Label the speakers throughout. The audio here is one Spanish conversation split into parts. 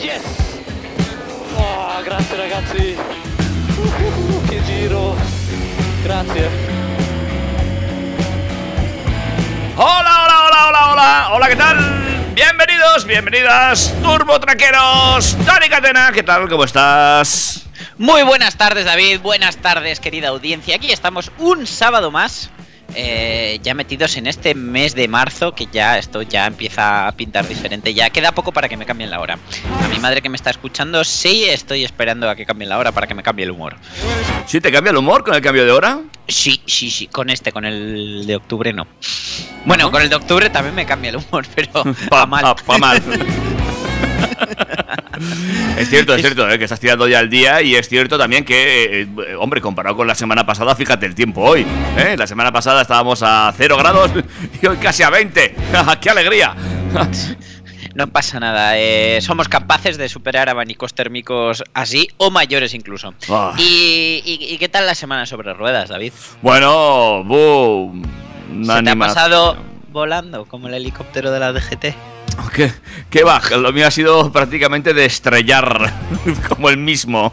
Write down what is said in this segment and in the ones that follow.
Speaker 1: Yes!
Speaker 2: Oh, grazie ragazzi. Uh, che giro. Grazie.
Speaker 3: Hola, hola, hola, hola, hola, hola, ¿qué tal? Bienvenidos, bienvenidas, turbo traqueros, Dani Catena, ¿qué tal? ¿Cómo estás?
Speaker 4: Muy buenas tardes, David. Buenas tardes, querida audiencia. Aquí estamos un sábado más. Eh, ya metidos en este mes de marzo, que ya esto ya empieza a pintar diferente. Ya queda poco para que me cambien la hora. A mi madre que me está escuchando, sí estoy esperando a que cambien la hora para que me cambie el humor.
Speaker 3: ¿Sí te cambia el humor con el cambio de hora?
Speaker 4: Sí, sí, sí. Con este, con el de octubre no. Bueno, con el de octubre también me cambia el humor, pero
Speaker 3: Pa,
Speaker 4: pa mal.
Speaker 3: pa- pa mal. es cierto, es cierto, ¿eh? que estás tirando ya el día y es cierto también que, eh, hombre, comparado con la semana pasada, fíjate el tiempo hoy. ¿eh? La semana pasada estábamos a 0 grados y hoy casi a 20. ¡Qué alegría!
Speaker 4: No pasa nada, eh, somos capaces de superar abanicos térmicos así o mayores incluso.
Speaker 3: Ah.
Speaker 4: ¿Y, y, y qué tal la semana sobre ruedas, David?
Speaker 3: bueno, boom.
Speaker 4: ¿Se te ha pasado volando como el helicóptero de la DGT?
Speaker 3: ¿Qué, qué va? Lo mío ha sido prácticamente de estrellar, como el mismo.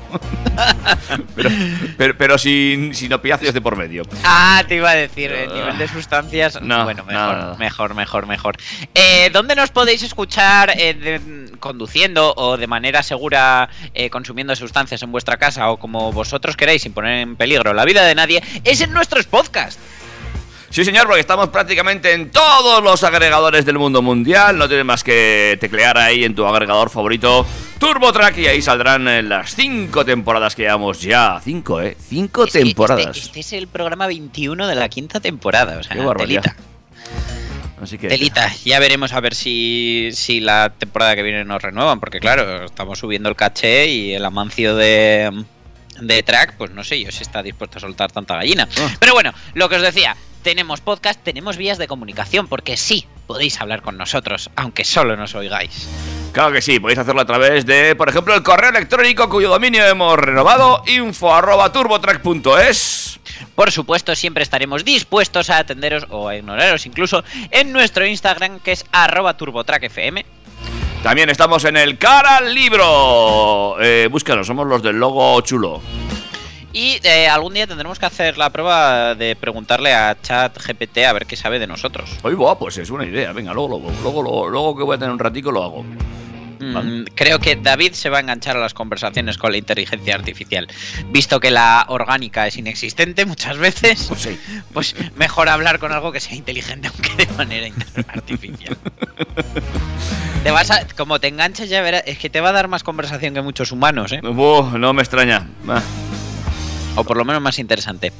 Speaker 3: pero, pero, pero sin, sin opiáceos de por medio.
Speaker 4: Ah, te iba a decir, el nivel de sustancias.
Speaker 3: No,
Speaker 4: bueno,
Speaker 3: no,
Speaker 4: mejor,
Speaker 3: no.
Speaker 4: mejor, mejor, mejor. Eh, ¿Dónde nos podéis escuchar eh, de- conduciendo o de manera segura eh, consumiendo sustancias en vuestra casa o como vosotros queráis sin poner en peligro la vida de nadie? Es en nuestros podcasts.
Speaker 3: Sí, señor, porque estamos prácticamente en todos los agregadores del mundo mundial. No tienes más que teclear ahí en tu agregador favorito TurboTrack y ahí saldrán eh, las cinco temporadas que llevamos ya. Cinco, ¿eh? Cinco
Speaker 4: Es que
Speaker 3: temporadas.
Speaker 4: Este, este es el programa 21 de la quinta temporada, o sea,
Speaker 3: Qué barbaridad. Así que...
Speaker 4: Telita, ya veremos a ver si, si la temporada que viene nos renuevan, porque claro, estamos subiendo el caché y el amancio de, de track, pues no sé yo si está dispuesto a soltar tanta gallina.
Speaker 3: Ah.
Speaker 4: Pero bueno, lo que os decía, tenemos podcast, tenemos vías de comunicación, porque sí, podéis hablar con nosotros, aunque solo nos oigáis.
Speaker 3: Claro que sí, podéis hacerlo a través de, por ejemplo, el correo electrónico cuyo dominio hemos renovado, info arroba turbotrack.es.
Speaker 4: Por supuesto, siempre estaremos dispuestos a atenderos o a ignoraros incluso en nuestro Instagram, que es arroba turbotrackfm.
Speaker 3: También estamos en el cara al libro. Eh, búscanos, somos los del logo chulo.
Speaker 4: Y eh, algún día tendremos que hacer la prueba de preguntarle a ChatGPT a ver qué sabe de nosotros.
Speaker 3: Oye, buah, pues es buena idea. Venga, luego, luego, luego, luego, luego que voy a tener un ratico lo hago.
Speaker 4: Mm, creo que David se va a enganchar a las conversaciones con la inteligencia artificial. Visto que la orgánica es inexistente muchas veces,
Speaker 3: Pues sí.
Speaker 4: pues mejor hablar con algo que sea inteligente, aunque de manera artificial. Te vas a, como te enganches ya verás, es que te va a dar más conversación que muchos humanos, ¿eh?
Speaker 3: No me extraña. Ah.
Speaker 4: O por lo menos más interesante.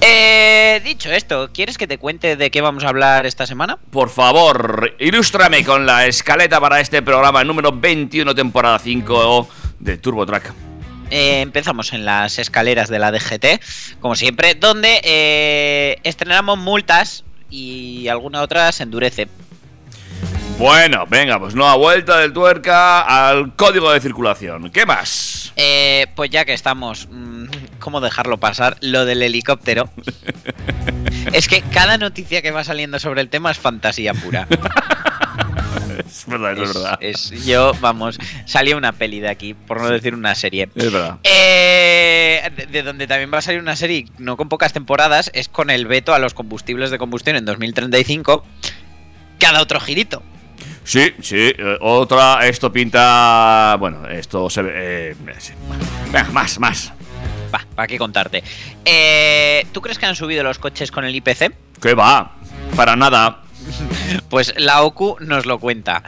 Speaker 4: Eh, dicho esto, ¿quieres que te cuente de qué vamos a hablar esta semana?
Speaker 3: Por favor, ilústrame con la escaleta para este programa número 21, temporada 5 de Turbo Track.
Speaker 4: Eh, empezamos en las escaleras de la DGT, como siempre, donde eh, estrenamos multas y alguna otra se endurece.
Speaker 3: Bueno, venga, pues no a vuelta del tuerca al código de circulación. ¿Qué más?
Speaker 4: Eh, pues ya que estamos, mm, ¿cómo dejarlo pasar? Lo del helicóptero. es que cada noticia que va saliendo sobre el tema es fantasía pura.
Speaker 3: Es verdad, es, verdad.
Speaker 4: es- yo, vamos, salió una peli de aquí, por no decir una serie.
Speaker 3: Es verdad.
Speaker 4: Eh, de, de donde también va a salir una serie, no con pocas temporadas, es con el veto a los combustibles de combustión en 2035, que ha dado otro girito.
Speaker 3: Sí, sí, otra, esto pinta... Bueno, esto se ve... eh, sí. Venga, más, más.
Speaker 4: Va, ¿para qué contarte? Eh, ¿Tú crees que han subido los coches con el IPC?
Speaker 3: ¿Qué va? Para nada.
Speaker 4: Pues la OCU nos lo cuenta.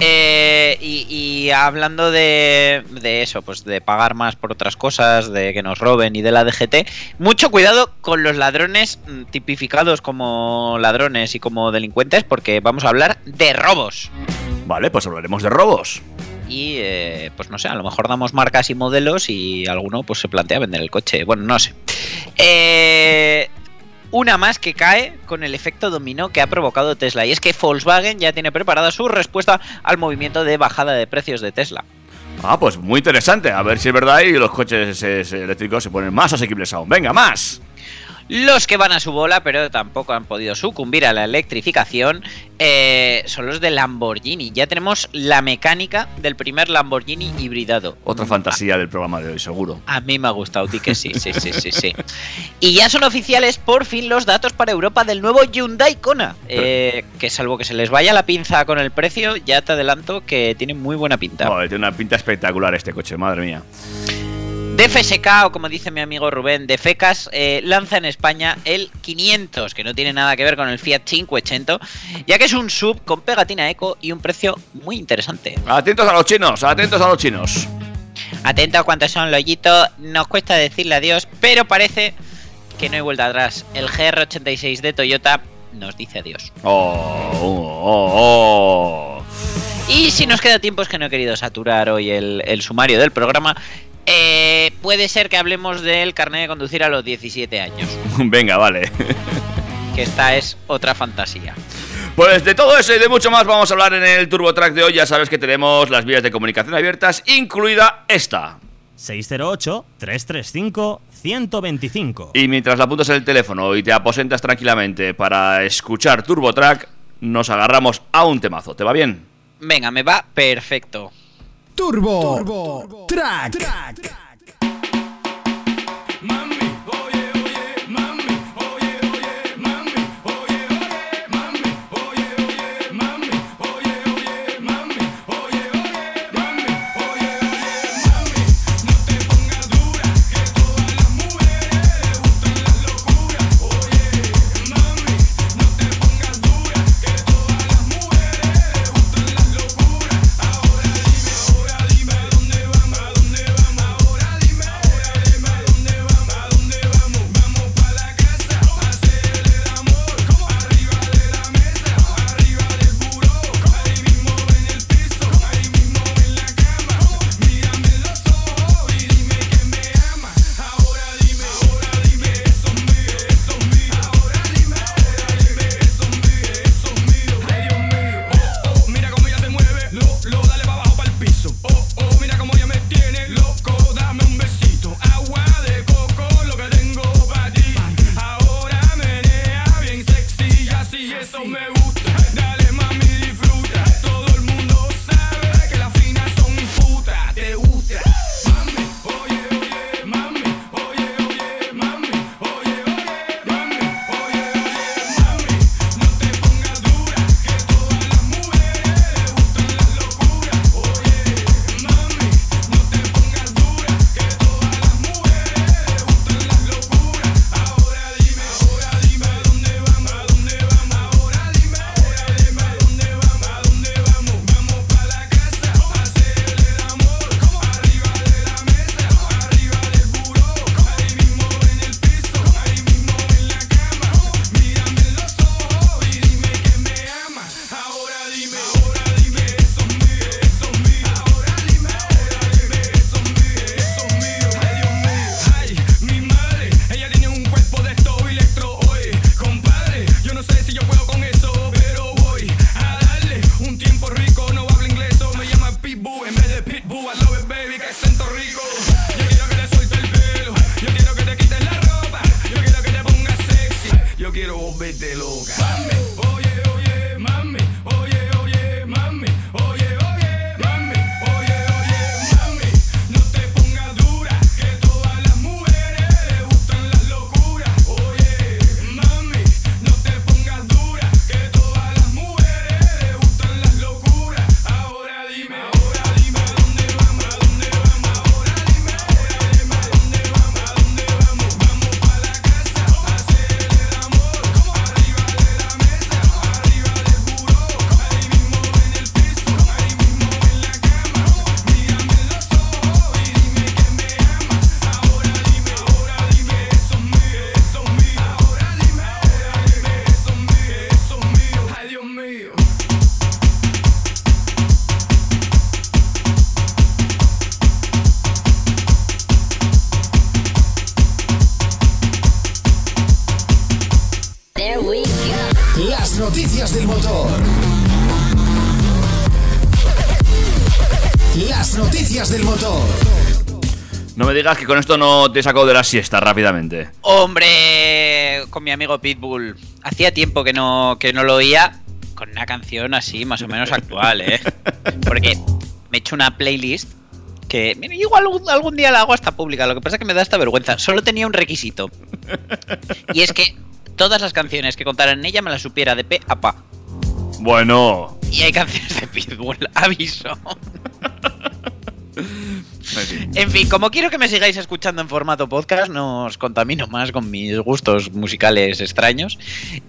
Speaker 4: Eh, y, y hablando de, de eso, pues de pagar más por otras cosas, de que nos roben y de la DGT, mucho cuidado con los ladrones mm, tipificados como ladrones y como delincuentes, porque vamos a hablar de robos.
Speaker 3: Vale, pues hablaremos de robos.
Speaker 4: Y eh, pues no sé, a lo mejor damos marcas y modelos y alguno pues se plantea vender el coche. Bueno, no sé. Eh, una más que cae con el efecto dominó que ha provocado Tesla. Y es que Volkswagen ya tiene preparada su respuesta al movimiento de bajada de precios de Tesla.
Speaker 3: Ah, pues muy interesante. A ver si es verdad y los coches eh, eléctricos se ponen más asequibles aún. Venga, más.
Speaker 4: Los que van a su bola, pero tampoco han podido sucumbir a la electrificación, eh, son los de Lamborghini. Ya tenemos la mecánica del primer Lamborghini hibridado.
Speaker 3: Otra fantasía del programa de hoy, seguro.
Speaker 4: A mí me ha gustado, ti que sí, sí, sí, sí, sí. Y ya son oficiales por fin los datos para Europa del nuevo Hyundai Kona. eh, que salvo que se les vaya la pinza con el precio, ya te adelanto que tiene muy buena pinta.
Speaker 3: Tiene una pinta espectacular este coche, madre mía.
Speaker 4: DFSK, o como dice mi amigo Rubén, de Fecas, eh, lanza en España el 500, que no tiene nada que ver con el Fiat 500, ya que es un sub con pegatina eco y un precio muy interesante.
Speaker 3: Atentos a los chinos, atentos a los chinos.
Speaker 4: Atento a cuántos son, Lollito, nos cuesta decirle adiós, pero parece que no hay vuelta atrás. El GR86 de Toyota nos dice adiós.
Speaker 3: Oh, oh, oh.
Speaker 4: Y si nos queda tiempo es que no he querido saturar hoy el, el sumario del programa. Eh, puede ser que hablemos del carnet de conducir a los 17 años,
Speaker 3: Venga, vale.
Speaker 4: que esta es otra fantasía.
Speaker 3: Pues de todo eso y de mucho más vamos a hablar en el Turbo Track de hoy. Ya sabes que tenemos las vías de comunicación abiertas, incluida esta.
Speaker 5: 608-335-125.
Speaker 3: Y mientras la apuntas en el teléfono y te aposentas tranquilamente para escuchar Turbo Track, nos agarramos a un temazo. ¿Te va bien?
Speaker 4: Venga, me va perfecto.
Speaker 6: Turbo, Track.
Speaker 7: Ahora
Speaker 3: digas que con esto no te saco de la siesta rápidamente.
Speaker 4: Hombre, con mi amigo Pitbull. Hacía tiempo que no, que no lo oía con una canción así, más o menos actual, ¿eh? Porque me he hecho una playlist que mira, igual algún, algún día la hago hasta pública. Lo que pasa es que me da esta vergüenza. Solo tenía un requisito. Y es que todas las canciones que contaran en ella me las supiera de pe a pa.
Speaker 3: Bueno.
Speaker 4: Y hay canciones de Pitbull, aviso.
Speaker 3: en fin.
Speaker 4: Como quiero que me sigáis escuchando en formato podcast, no os contamino más con mis gustos musicales extraños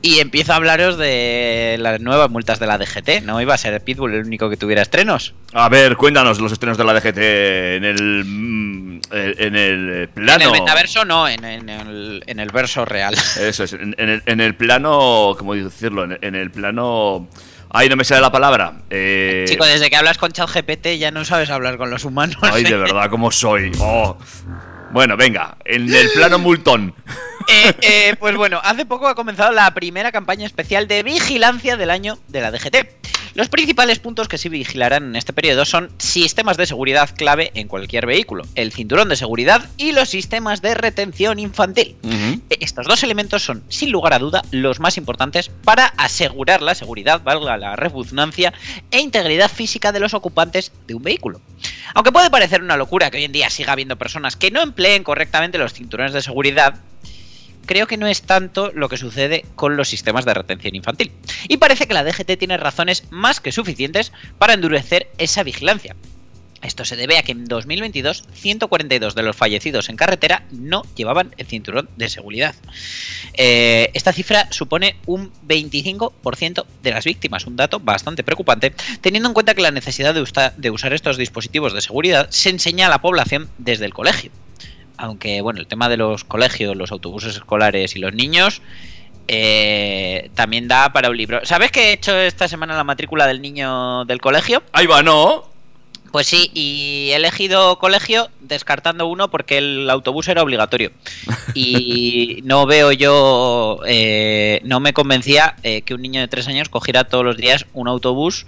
Speaker 4: y empiezo a hablaros de las nuevas multas de la DGT. No iba a ser Pitbull el único que tuviera estrenos.
Speaker 3: A ver, cuéntanos los estrenos de la DGT en el. mm, eh, En el plano.
Speaker 4: En el metaverso no, en, en el, en el verso real.
Speaker 3: Eso es, en, en el, en el plano. ¿Cómo decirlo? En el plano. Ay, no me sale la palabra. Eh,
Speaker 4: Chico, desde que hablas con ChatGPT ya no sabes hablar con los humanos.
Speaker 3: Ay, de verdad, cómo soy. Oh. Bueno, venga, en el plano multón.
Speaker 4: Eh, eh, pues bueno, hace poco ha comenzado la primera campaña especial de vigilancia del año de la DGT. Los principales puntos que se vigilarán en este periodo son sistemas de seguridad clave en cualquier vehículo, el cinturón de seguridad y los sistemas de retención infantil.
Speaker 3: Ujú.
Speaker 4: Estos dos elementos son, sin lugar a duda, los más importantes para asegurar la seguridad, valga la redundancia, e integridad física de los ocupantes de un vehículo. Aunque puede parecer una locura que hoy en día siga habiendo personas que no empleen correctamente los cinturones de seguridad, creo que no es tanto lo que sucede con los sistemas de retención infantil. Y parece que la DGT tiene razones más que suficientes para endurecer esa vigilancia. Esto se debe a que en 2022 142 de los fallecidos en carretera no llevaban el cinturón de seguridad. Eh, esta cifra supone un 25% de las víctimas, un dato bastante preocupante, teniendo en cuenta que la necesidad de, usar estos dispositivos de seguridad se enseña a la población desde el colegio. Aunque, bueno, el tema de los colegios, los autobuses escolares y los niños eh, también da para un libro. ¿Sabes que he hecho esta semana la matrícula del niño del colegio?
Speaker 3: Ahí va, ¿no?
Speaker 4: Pues sí, y he elegido colegio descartando uno porque el autobús era obligatorio. Y no veo yo, eh, no me convencía eh, que un niño de tres años cogiera todos los días un autobús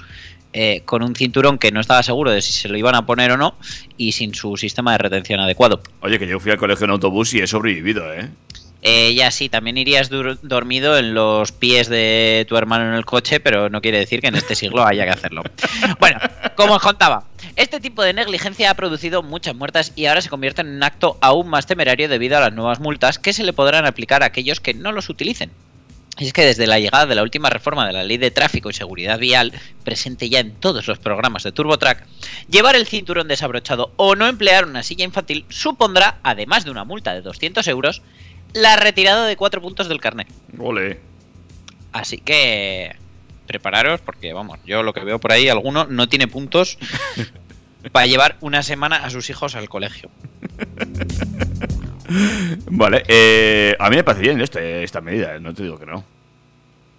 Speaker 4: eh, con un cinturón que no estaba seguro de si se lo iban a poner o no y sin su sistema de retención adecuado.
Speaker 3: Oye, que yo fui al colegio en autobús y he sobrevivido, ¿eh?
Speaker 4: Eh, ya sí, también irías dormido en los pies de tu hermano en el coche, pero no quiere decir que en este siglo haya que hacerlo. Bueno, como os contaba, este tipo de negligencia ha producido muchas muertes y ahora se convierte en un acto aún más temerario debido a las nuevas multas que se le podrán aplicar a aquellos que no los utilicen. Es que desde la llegada de la última reforma de la Ley de Tráfico y Seguridad Vial, presente ya en todos los programas de TurboTrack, llevar el cinturón desabrochado o no emplear una silla infantil supondrá, además de una multa de 200 euros, la retirada de 4 puntos del carnet.
Speaker 3: Ole.
Speaker 4: Así que prepararos porque, vamos, yo lo que veo por ahí, alguno no tiene puntos para llevar una semana a sus hijos al colegio.
Speaker 3: Vale, eh, a mí me parece bien este, esta medida, no te digo que no.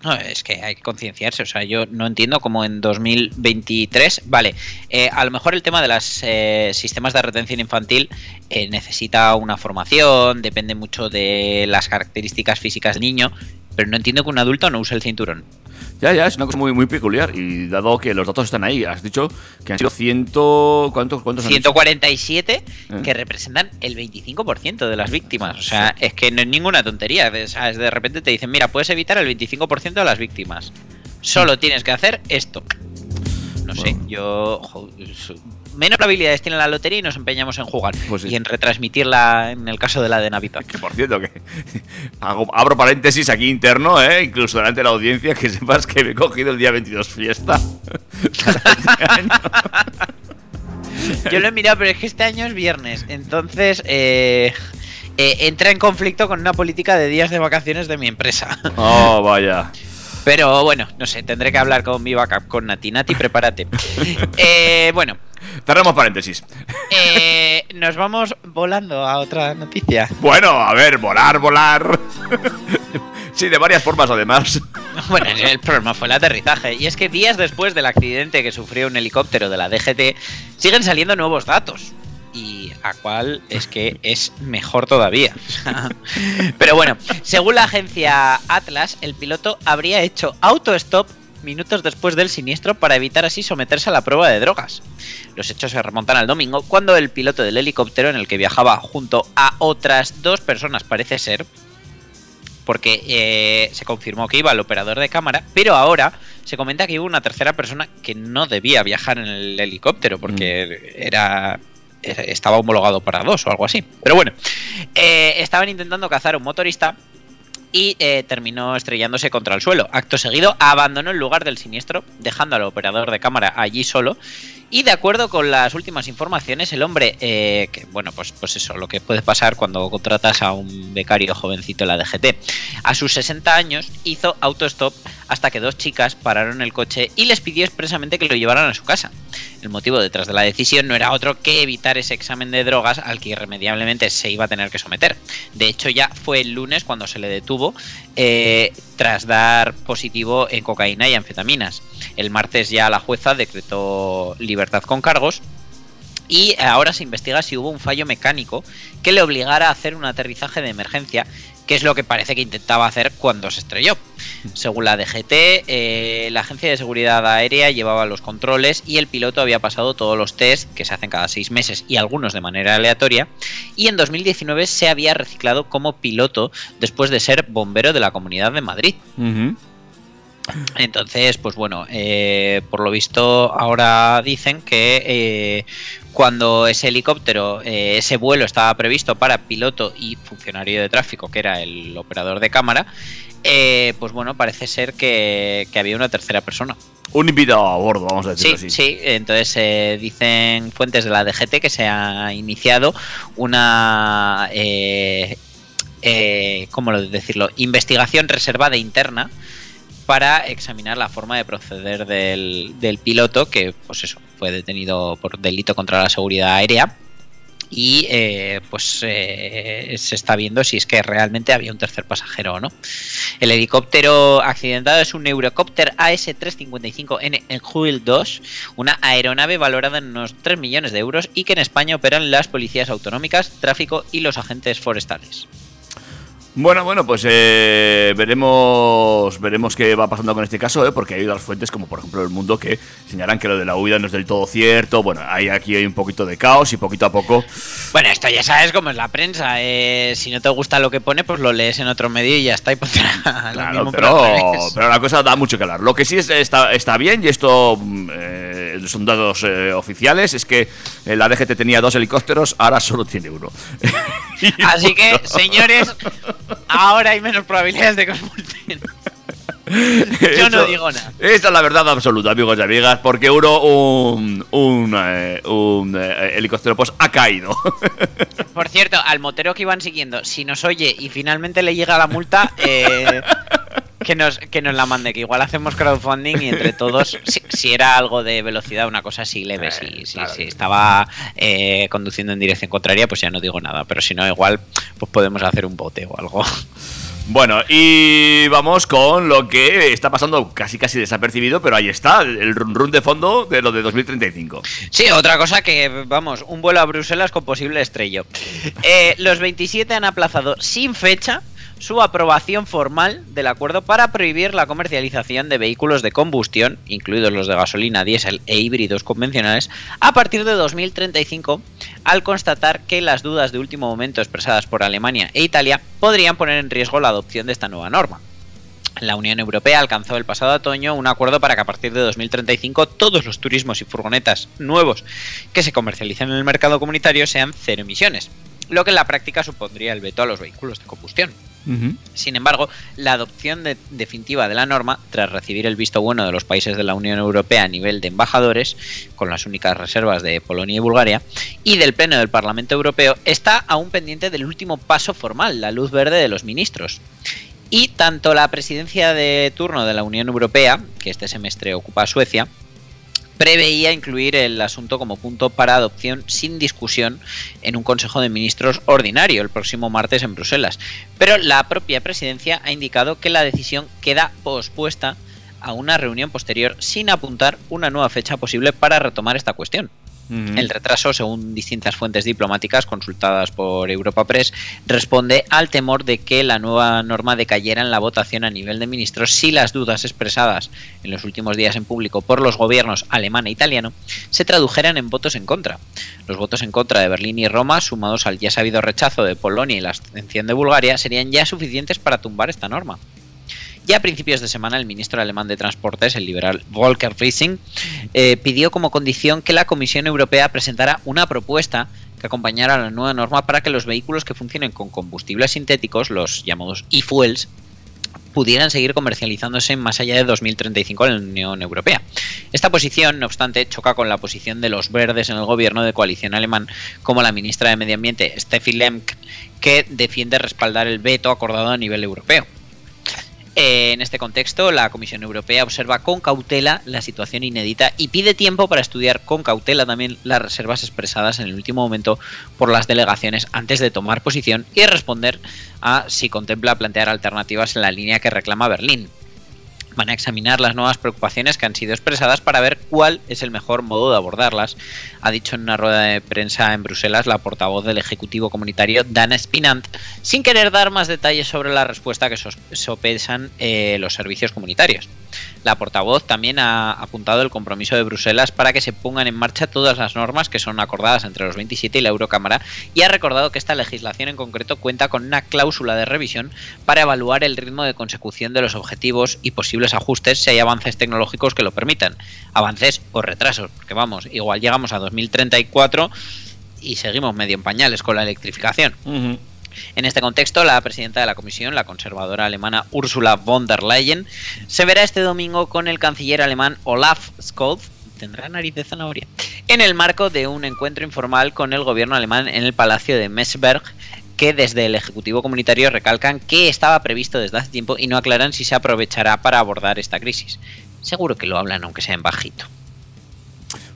Speaker 4: No, es que hay que concienciarse. O sea, yo no entiendo cómo en 2023. Vale, eh, a lo mejor el tema de los sistemas de retención infantil eh, necesita una formación, depende mucho de las características físicas del niño. Pero no entiendo que un adulto no use el cinturón.
Speaker 3: Ya, ya, es una cosa muy, muy peculiar. Y dado que los datos están ahí, has dicho que han sido ciento. ¿Cuántos, cuántos han dicho?
Speaker 4: 147
Speaker 3: Eh.
Speaker 4: que representan el 25% de las víctimas. O sea, es que no es ninguna tontería. O sea, es de repente te dicen, mira, puedes evitar el 25% de las víctimas. Solo tienes que hacer esto. No sé, yo... Menos probabilidades tiene la lotería y nos empeñamos en jugar.
Speaker 3: Pues sí.
Speaker 4: Y en retransmitirla en el caso de la de Navidad.
Speaker 3: Que por cierto, que hago, abro paréntesis aquí interno, ¿eh? incluso delante de la audiencia, que sepas que me he cogido el día 22 fiesta.
Speaker 4: Yo lo he mirado, pero es que este año es viernes. Entonces, eh, eh, entra en conflicto con una política de días de vacaciones de mi empresa.
Speaker 3: oh, vaya.
Speaker 4: Pero bueno, no sé, tendré que hablar con mi backup, con Nati. Nati, prepárate. Eh, bueno,
Speaker 3: Cerramos paréntesis.
Speaker 4: eh, nos vamos volando a otra noticia.
Speaker 3: Bueno, a ver, volar, volar. sí, de varias formas además.
Speaker 4: Bueno, el problema fue el aterrizaje. Y es que días después del accidente que sufrió un helicóptero de la DGT, siguen saliendo nuevos datos. Y a cuál es que es mejor todavía. Pero bueno, según la agencia Atlas, el piloto habría hecho autostop minutos después del siniestro para evitar así someterse a la prueba de drogas. Los hechos se remontan al domingo cuando el piloto del helicóptero en el que viajaba junto a otras dos personas parece ser, porque eh, se confirmó que iba el operador de cámara, pero ahora se comenta que hubo una tercera persona que no debía viajar en el helicóptero porque era, era- estaba homologado para dos o algo así. Pero bueno, eh, estaban intentando cazar a un motorista y eh, terminó estrellándose contra el suelo. Acto seguido, abandonó el lugar del siniestro, dejando al operador de cámara allí solo. Y de acuerdo con las últimas informaciones, el hombre, eh, que bueno, pues, pues eso, lo que puede pasar cuando contratas a un becario jovencito en la DGT, a sus 60 años hizo autostop hasta que dos chicas pararon el coche y les pidió expresamente que lo llevaran a su casa. El motivo detrás de la decisión no era otro que evitar ese examen de drogas al que irremediablemente se iba a tener que someter. De hecho, ya fue el lunes cuando se le detuvo eh, tras dar positivo en cocaína y anfetaminas. El martes ya la jueza decretó libertad con cargos y ahora se investiga si hubo un fallo mecánico que le obligara a hacer un aterrizaje de emergencia, que es lo que parece que intentaba hacer cuando se estrelló. Según la DGT, eh, la Agencia de Seguridad Aérea llevaba los controles y el piloto había pasado todos los test que se hacen cada seis meses y algunos de manera aleatoria. Y en 2019 se había reciclado como piloto después de ser bombero de la Comunidad de Madrid. Entonces, pues bueno, eh, por lo visto ahora dicen que eh, cuando ese helicóptero, eh, ese vuelo estaba previsto para piloto y funcionario de tráfico, que era el operador de cámara, eh, pues bueno, parece ser que, que había una tercera persona.
Speaker 3: Un invitado a bordo, vamos a
Speaker 4: Sí,
Speaker 3: decirlo así.
Speaker 4: sí, entonces eh, dicen fuentes de la DGT que se ha iniciado una, eh, eh, ¿cómo lo decirlo? Investigación reservada interna para examinar la forma de proceder del, piloto que, pues eso, fue detenido por delito contra la seguridad aérea y eh, pues eh, se está viendo si es que realmente había un tercer pasajero o no. El helicóptero accidentado es un Eurocopter AS-355N Enjuil 2, una aeronave valorada en unos 3 millones de euros y que en España operan las policías autonómicas, tráfico y los agentes forestales.
Speaker 3: Bueno, bueno, pues eh, veremos veremos qué va pasando con este caso, ¿eh? porque hay otras fuentes, como por ejemplo El Mundo, que señalan que lo de la huida no es del todo cierto. Bueno, hay aquí hay un poquito de caos y poquito a poco.
Speaker 4: Bueno, esto ya sabes cómo es la prensa. eh, si no te gusta lo que pone, pues lo lees en otro medio y ya está. Y
Speaker 3: Claro, pero, pero la cosa da mucho que hablar. Lo que sí es- está, está bien, y esto mm, eh, son datos eh, oficiales, es que eh, la DGT tenía dos helicópteros, ahora solo tiene uno.
Speaker 4: Así que, señores, ahora hay menos probabilidades de que os multen. Yo no digo nada.
Speaker 3: Esta es la verdad absoluta, amigos y amigas, porque uno, un, un, eh, un, eh, helicóptero, pues ha caído.
Speaker 4: Por cierto, al motero que iban siguiendo, si nos oye y finalmente le llega la multa, eh, que, nos, que nos la mande, que igual hacemos crowdfunding y entre todos, si, si era algo de velocidad, una cosa así leve, si, si-
Speaker 3: claro.
Speaker 4: si estaba eh, conduciendo en dirección contraria, pues ya no digo nada, pero si no, igual pues podemos hacer un bote o algo.
Speaker 3: Bueno, y vamos con lo que está pasando casi casi desapercibido, pero ahí está, el run run de fondo de lo de 2035.
Speaker 4: Sí, otra cosa que, vamos, un vuelo a Bruselas con posible estrello. Eh, los 27 han aplazado sin fecha su aprobación formal del acuerdo para prohibir la comercialización de vehículos de combustión, incluidos los de gasolina, diésel e híbridos convencionales, a partir de 2035, al constatar que las dudas de último momento expresadas por Alemania e Italia podrían poner en riesgo la adopción de esta nueva norma. La Unión Europea alcanzó el pasado otoño un acuerdo para que a partir de 2035 todos los turismos y furgonetas nuevos que se comercialicen en el mercado comunitario sean cero emisiones, lo que en la práctica supondría el veto a los vehículos de combustión. Sin embargo, la adopción de- definitiva de la norma, tras recibir el visto bueno de los países de la Unión Europea a nivel de embajadores, con las únicas reservas de Polonia y Bulgaria, y del Pleno del Parlamento Europeo, está aún pendiente del último paso formal, la luz verde de los ministros. Y tanto la presidencia de turno de la Unión Europea, que este semestre ocupa Suecia, preveía incluir el asunto como punto para adopción sin discusión en un Consejo de Ministros ordinario el próximo martes en Bruselas. Pero la propia presidencia ha indicado que la decisión queda pospuesta a una reunión posterior sin apuntar una nueva fecha posible para retomar esta cuestión. El retraso, según distintas fuentes diplomáticas consultadas por Europa Press, responde al temor de que la nueva norma decayera en la votación a nivel de ministros si las dudas expresadas en los últimos días en público por los gobiernos alemán e italiano se tradujeran en votos en contra. Los votos en contra de Berlín y Roma, sumados al ya sabido rechazo de Polonia y la abstención de Bulgaria, serían ya suficientes para tumbar esta norma. Ya a principios de semana, el ministro alemán de Transportes, el liberal Volker Wissing, eh, pidió como condición que la Comisión Europea presentara una propuesta que acompañara la nueva norma para que los vehículos que funcionen con combustibles sintéticos, los llamados e-fuels, pudieran seguir comercializándose más allá de 2035 en la Unión Europea. Esta posición, no obstante, choca con la posición de los verdes en el gobierno de coalición alemán, como la ministra de Medio Ambiente, Steffi Lemk, que defiende respaldar el veto acordado a nivel europeo. Eh, En este contexto, la Comisión Europea observa con cautela la situación inédita y pide tiempo para estudiar con cautela también las reservas expresadas en el último momento por las delegaciones antes de tomar posición y responder a si contempla plantear alternativas en la línea que reclama Berlín. Van a examinar las nuevas preocupaciones que han sido expresadas para ver cuál es el mejor modo de abordarlas, ha dicho en una rueda de prensa en Bruselas la portavoz del Ejecutivo Comunitario Dana Spinant, sin querer dar más detalles sobre la respuesta que sopesan eh, los servicios comunitarios. La portavoz también ha apuntado el compromiso de Bruselas para que se pongan en marcha todas las normas que son acordadas entre los 27 y la Eurocámara y ha recordado que esta legislación en concreto cuenta con una cláusula de revisión para evaluar el ritmo de consecución de los objetivos y posibles ajustes si hay avances tecnológicos que lo permitan. Avances o retrasos, porque vamos, igual llegamos a 2034 y seguimos medio en pañales con la electrificación. En este contexto, la presidenta de la Comisión, la conservadora alemana Ursula von der Leyen, se verá este domingo con el canciller alemán Olaf Scholz, tendrá nariz de zanahoria, en el marco de un encuentro informal con el gobierno alemán en el Palacio de Messberg, que desde el Ejecutivo Comunitario recalcan que estaba previsto desde hace tiempo y no aclaran si se aprovechará para abordar esta crisis. Seguro que lo hablan aunque sea en bajito.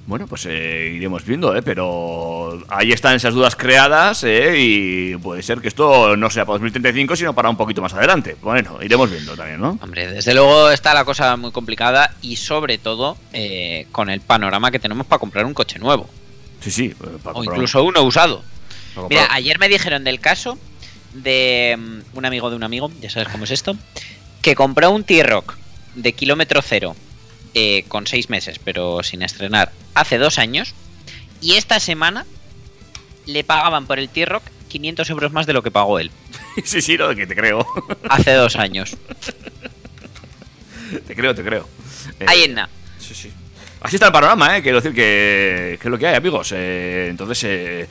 Speaker 3: Bueno, pues eh, iremos viendo, ¿eh? Pero ahí están esas dudas creadas, ¿eh? Y puede ser que esto no sea para 2035, sino para un poquito más adelante. Bueno, iremos viendo también, ¿no?
Speaker 4: Hombre, desde luego está la cosa muy complicada y sobre todo eh, con el panorama que tenemos para comprar un coche nuevo
Speaker 3: Sí, sí. eh, para
Speaker 4: o
Speaker 3: comprar-
Speaker 4: incluso uno usado. Mira, ayer me dijeron del caso de mm, un amigo de un amigo, ya sabes cómo es esto, que compró un T-Rock de kilómetro cero eh, con seis meses, pero sin estrenar, hace dos años, y esta semana le pagaban por el T-Rock 500 euros más de lo que pagó él
Speaker 3: sí, sí, no, que te creo.
Speaker 4: hace dos años.
Speaker 3: te creo, te creo. Eh,
Speaker 4: Ahí en nada.
Speaker 3: Sí, sí. Así está el panorama, ¿eh? Quiero decir que, que es lo que hay, amigos. Eh, entonces, eh,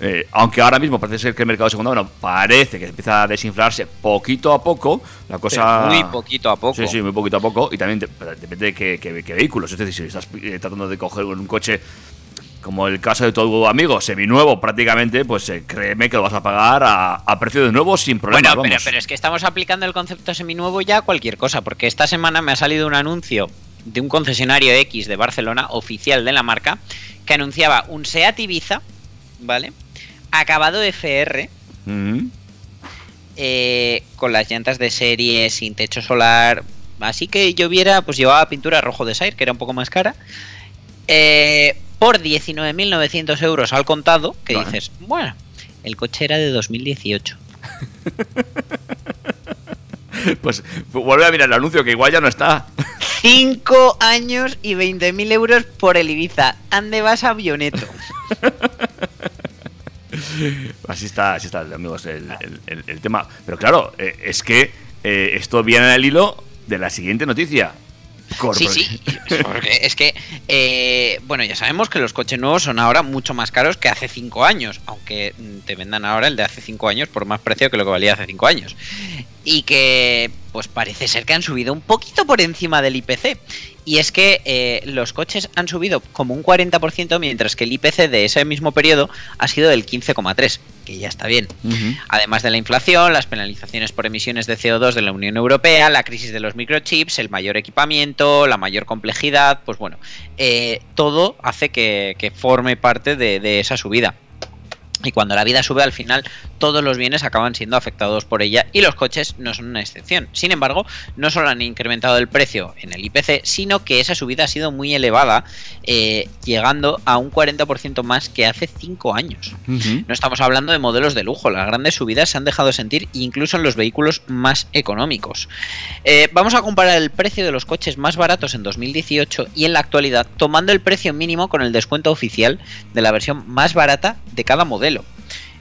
Speaker 3: eh, aunque ahora mismo parece ser que el mercado secundario bueno, parece que empieza a desinflarse poquito a poco, la cosa...
Speaker 4: Pero muy poquito a poco.
Speaker 3: Sí, sí, muy poquito a poco. Y también depende de qué, qué- qué vehículos. Es decir, si estás eh, tratando de coger un coche como el caso de tu amigo, seminuevo prácticamente, pues eh, créeme que lo vas a pagar a, a precio de nuevo sin problemas.
Speaker 4: Bueno, pero, pero es que estamos aplicando el concepto seminuevo ya a cualquier cosa, porque esta semana me ha salido un anuncio de un concesionario X de Barcelona, oficial de la marca, que anunciaba un SEAT Ibiza, ¿vale? Acabado FR, eh, con las llantas de serie, sin techo solar. Así que lloviera, pues llevaba pintura rojo de Sire, que era un poco más cara. eh, por 19.900 euros al contado, que
Speaker 3: Vale.
Speaker 4: dices, bueno, el coche era de 2018.
Speaker 3: Pues vuelve a mirar el anuncio, que igual ya no está.
Speaker 4: 5 años y 20.000 euros por el Ibiza. Ande vas avioneto.
Speaker 3: Así está, así está, amigos, el, el- el- el tema. Pero claro, eh, es que eh, esto viene al hilo de la siguiente noticia.
Speaker 4: Sí, sí, porque es que, eh, bueno, ya sabemos que los coches nuevos son ahora mucho más caros que hace 5 años, aunque mm, te vendan ahora el de hace 5 años por más precio que lo que valía hace 5 años. Y que, pues parece ser que han subido un poquito por encima del IPC. Y es que eh, los coches han subido como un 40%, mientras que el IPC de ese mismo periodo ha sido del 15,3%, que ya está bien. Además de la inflación, las penalizaciones por emisiones de CO2 de la Unión Europea, la crisis de los microchips, el mayor equipamiento, la mayor complejidad, pues bueno, eh, todo hace que, que forme parte de, de esa subida. Y cuando la vida sube, al final todos los bienes acaban siendo afectados por ella y los coches no son una excepción. Sin embargo, no solo han incrementado el precio en el IPC, sino que esa subida ha sido muy elevada, eh, llegando a un 40% más que hace 5 años. No estamos hablando de modelos de lujo, las grandes subidas se han dejado sentir incluso en los vehículos más económicos. Eh, vamos a comparar el precio de los coches más baratos en 2018 y en la actualidad, tomando el precio mínimo con el descuento oficial de la versión más barata de cada modelo.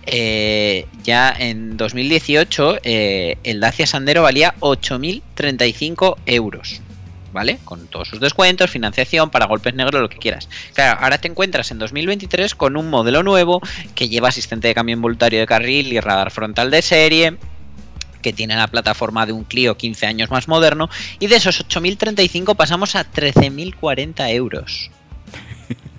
Speaker 4: Eh, ya en 2018 eh, el Dacia Sandero valía 8.035 euros. ¿Vale? Con todos sus descuentos, financiación, para golpes negros, lo que quieras. Claro, ahora te encuentras en 2023 con un modelo nuevo que lleva asistente de cambio involuntario de carril y radar frontal de serie, que tiene la plataforma de un Clio 15 años más moderno, y de esos 8.035 pasamos a 13.040 euros.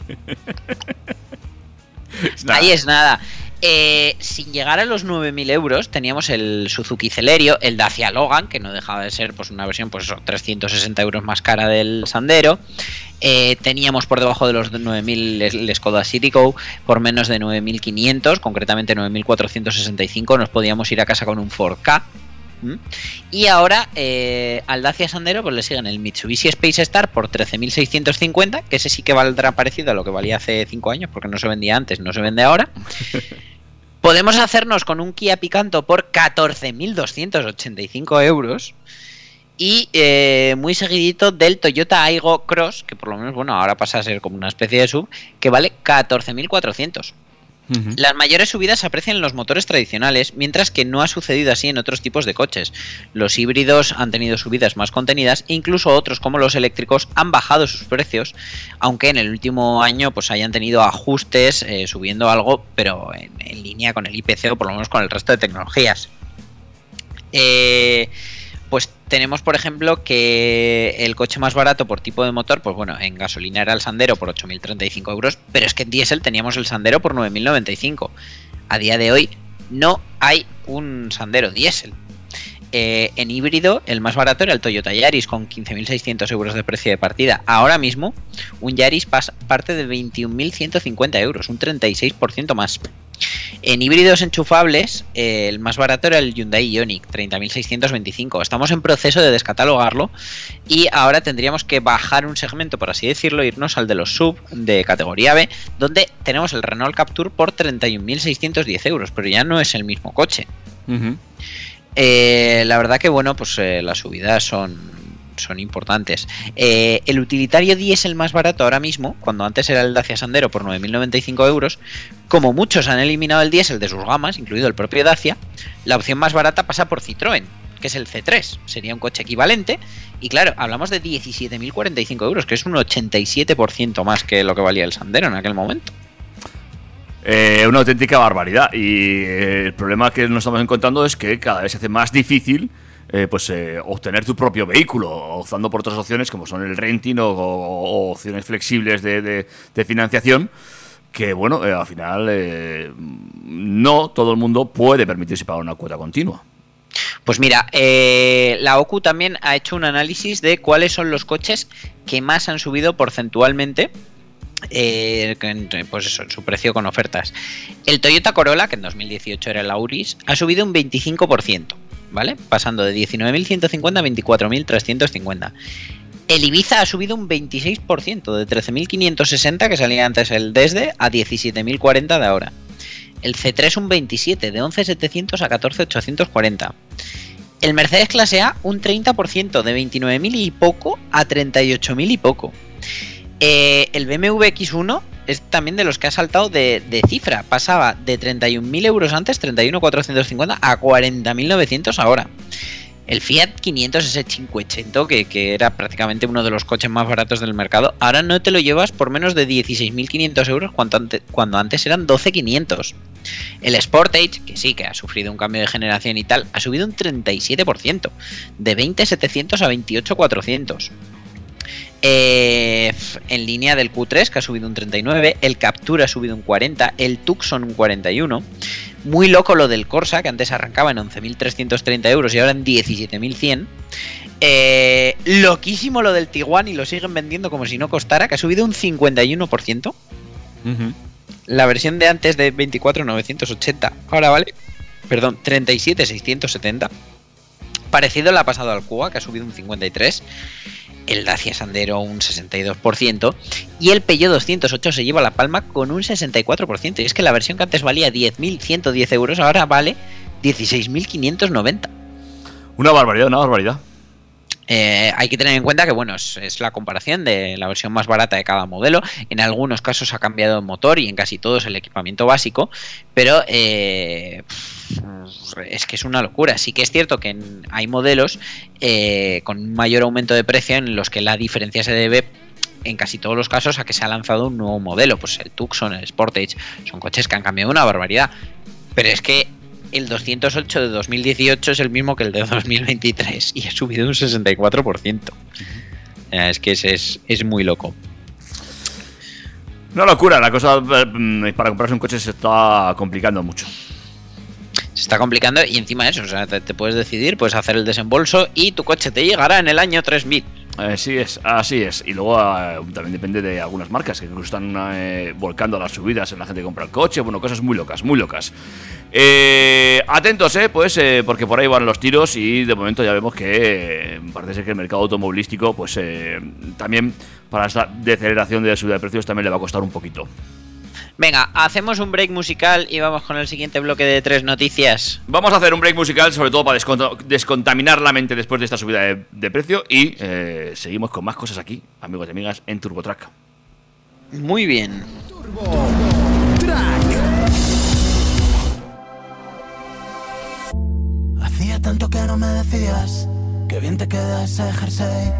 Speaker 4: Ahí es nada. Eh, sin llegar a los 9.000 euros, teníamos el Suzuki Celerio, el Dacia Logan, que no dejaba de ser pues, una versión pues, 360 euros más cara del Sandero. Eh, teníamos por debajo de los 9.000 el Skoda Citigo, por menos de 9.500, concretamente 9.465, nos podíamos ir a casa con un 4K. ¿Mm? Y ahora eh, al Dacia Sandero pues le siguen el Mitsubishi Space Star por 13.650, que ese sí que valdrá parecido a lo que valía hace 5 años, porque no se vendía antes, no se vende ahora. Podemos hacernos con un Kia Picanto por 14.285 euros. Y eh, muy seguidito del Toyota Aygo Cross, que por lo menos, bueno, ahora pasa a ser como una especie de sub, que vale 14.400. Las mayores subidas se aprecian en los motores tradicionales, mientras que no ha sucedido así en otros tipos de coches. Los híbridos han tenido subidas más contenidas, e incluso otros como los eléctricos han bajado sus precios, aunque en el último año pues hayan tenido ajustes eh, subiendo algo, pero en, en, línea con el IPC o por lo menos con el resto de tecnologías. Eh, tenemos, por ejemplo, que el coche más barato por tipo de motor, pues bueno, en gasolina era el Sandero por 8.035 euros, pero es que en diésel teníamos el Sandero por 9.095. A día de hoy no hay un Sandero diésel. Eh, en híbrido, el más barato era el Toyota Yaris con 15.600 euros de precio de partida. Ahora mismo, un Yaris parte de 21.150 euros, un 36% más. En híbridos enchufables, eh, el más barato era el Hyundai Ioniq, 30.625. Estamos en proceso de descatalogarlo y ahora tendríamos que bajar un segmento, por así decirlo, irnos al de los sub de categoría B, donde tenemos el Renault Capture por 31.610 euros, pero ya no es el mismo coche. Eh, la verdad que bueno, pues eh, las subidas son son importantes. Eh, el utilitario diésel más barato ahora mismo, cuando antes era el Dacia Sandero por 9.095 euros, como muchos han eliminado el diésel de sus gamas, incluido el propio Dacia, la opción más barata pasa por Citroën, que es el C3. Sería un coche equivalente. Y claro, hablamos de 17.045 euros, que es un 87% más que lo que valía el Sandero en aquel momento.
Speaker 3: Eh, una auténtica barbaridad. Y eh, el problema que nos estamos encontrando es que cada vez se hace más difícil eh, pues obtener tu propio vehículo, optando por otras opciones como son el renting o, opciones flexibles de, financiación. Que bueno, al final no todo el mundo puede permitirse pagar una cuota continua.
Speaker 4: Pues mira, eh, la OCU también ha hecho un análisis de cuáles son los coches que más han subido porcentualmente eh, pues eso, su precio con ofertas. El Toyota Corolla, que en 2018 era el Auris, ha subido un 25%, ¿vale? Pasando de 19.150 a 24.350. El Ibiza ha subido un 26%, de 13.560 que salía antes el desde a 17.040 de ahora. El C3 un 27, de 11.700 a 14.840. El Mercedes clase A un 30%, de 29.000 y poco a 38.000 y poco. Eh, el BMW X1 es también de los que ha saltado de, cifra. Pasaba de 31.000 euros antes, 31.450, a 40.900 ahora. El Fiat 500, ese 580, que, que, era prácticamente uno de los coches más baratos del mercado, ahora no te lo llevas por menos de 16.500 euros cuando antes, cuando antes eran 12.500. El Sportage, que sí, que ha sufrido un cambio de generación y tal, ha subido un 37%, de 20.700 a 28.400. Eh, en línea del Q3 que ha subido un 39, el Captura ha subido un 40, el Tucson un 41. Muy loco lo del Corsa, que antes arrancaba en 11.330 euros y ahora en 17.100. Eh, loquísimo lo del Tiguan y lo siguen vendiendo como si no costara, que ha subido un 51%. Uh -huh. La versión de antes de 24.980, ahora vale perdón, 37,670. Parecido le ha pasado al Cuba, que ha subido un 53. El Dacia Sandero un 62%. Y el Peugeot 208 se lleva la palma con un 64%. Y es que la versión que antes valía 10.110 euros, ahora vale 16.590.
Speaker 3: Una barbaridad, una barbaridad.
Speaker 4: Eh, hay que tener en cuenta que bueno es, es, la comparación de la versión más barata de cada modelo. En algunos casos ha cambiado el motor y en casi todos el equipamiento básico, pero eh, es que es una locura. Sí que es cierto que en, hay modelos eh, con un mayor aumento de precio en los que la diferencia se debe en casi todos los casos a que se ha lanzado un nuevo modelo. Pues el Tucson, el Sportage, son coches que han cambiado una barbaridad. Pero es que el 208 de 2018 es el mismo que el de 2023 y ha subido un 64%. Es que es, es, es muy loco.
Speaker 3: Una locura, la cosa eh, para comprarse un coche se está complicando mucho.
Speaker 4: Está complicando y encima eso, o sea, te, puedes decidir, puedes hacer el desembolso y tu coche te llegará en el año 3000.
Speaker 3: Así es, así es. Y luego eh, también depende de algunas marcas que incluso están eh, volcando las subidas en la gente que compra el coche. Bueno, cosas muy locas, muy locas. Eh, atentos, eh, pues, eh, porque por ahí van los tiros y de momento ya vemos que parece ser que el mercado automovilístico, pues también para esta deceleración de la subida de precios también le va a costar un poquito.
Speaker 4: Venga, hacemos un break musical y vamos con el siguiente bloque de tres noticias.
Speaker 3: Vamos a hacer un break musical, sobre todo para descontaminar la mente después de esta subida de, de precio. Y eh, seguimos con más cosas aquí, amigos y amigas, en TurboTrack.
Speaker 4: Muy bien.
Speaker 6: Turbo Track.
Speaker 8: Hacía tanto que no me decías que bien te queda ese jersey.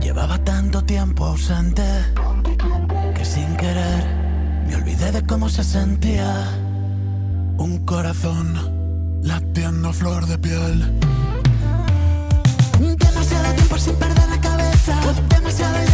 Speaker 8: Llevaba tanto tiempo ausente que sin querer me olvidé de cómo se sentía un corazón latiendo flor de piel. Demasiado tiempo sin perder la cabeza, demasiado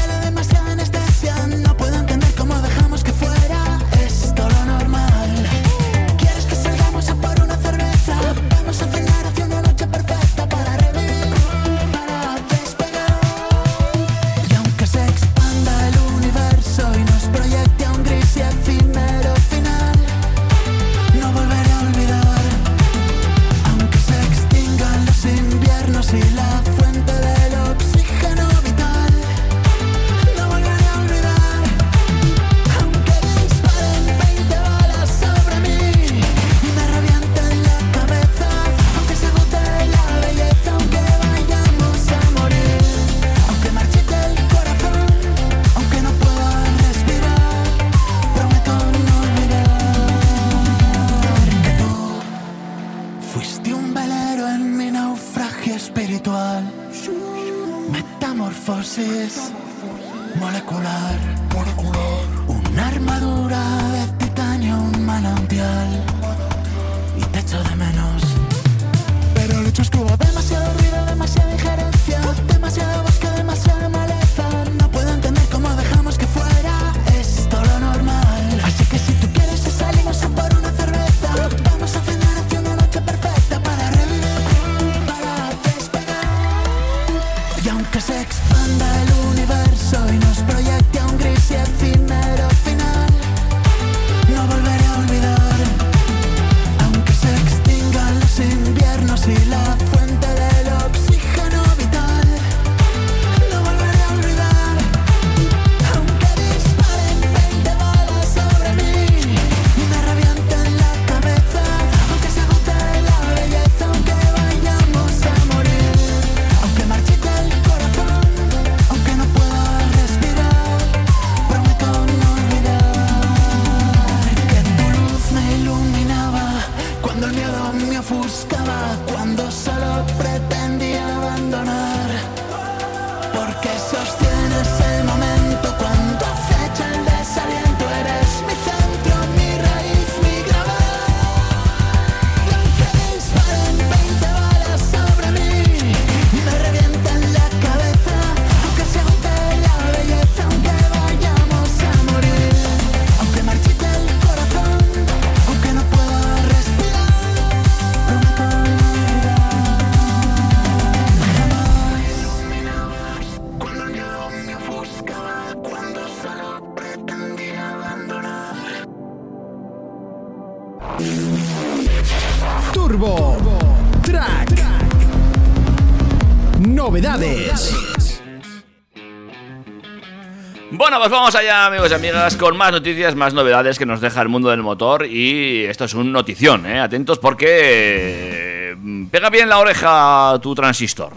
Speaker 3: Pues vamos allá, amigos y amigas, con más noticias, más novedades que nos deja el mundo del motor. Y esto es un notición, ¿eh? Atentos porque. eh, Pega bien la oreja tu transistor.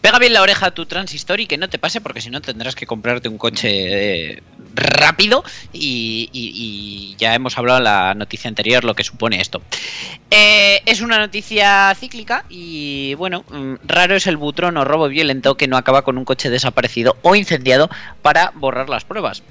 Speaker 4: Pega bien la oreja tu transistor y que no te pase porque si no tendrás que comprarte un coche eh, rápido y, ya hemos hablado en la noticia anterior lo que supone esto. Eh, es una noticia cíclica y bueno, mm, raro es el butrón o robo violento que no acaba con un coche desaparecido o incendiado para borrar las pruebas.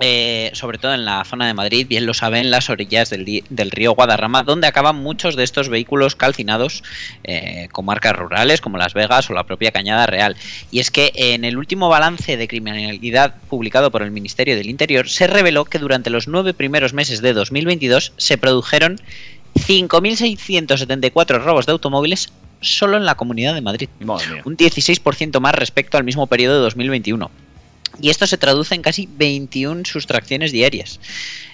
Speaker 4: Eh, sobre todo en la zona de Madrid, bien lo saben, las orillas del, río Guadarrama, donde acaban muchos de estos vehículos calcinados eh, con marcas rurales como Las Vegas o la propia Cañada Real. Y es que en el último balance de criminalidad publicado por el Ministerio del Interior se reveló que durante los nueve primeros meses de 2022 se produjeron 5.674 robos de automóviles solo en la Comunidad de Madrid
Speaker 3: Madre
Speaker 4: un 16% más respecto al mismo periodo de 2021. Y esto se traduce en casi 21 sustracciones diarias.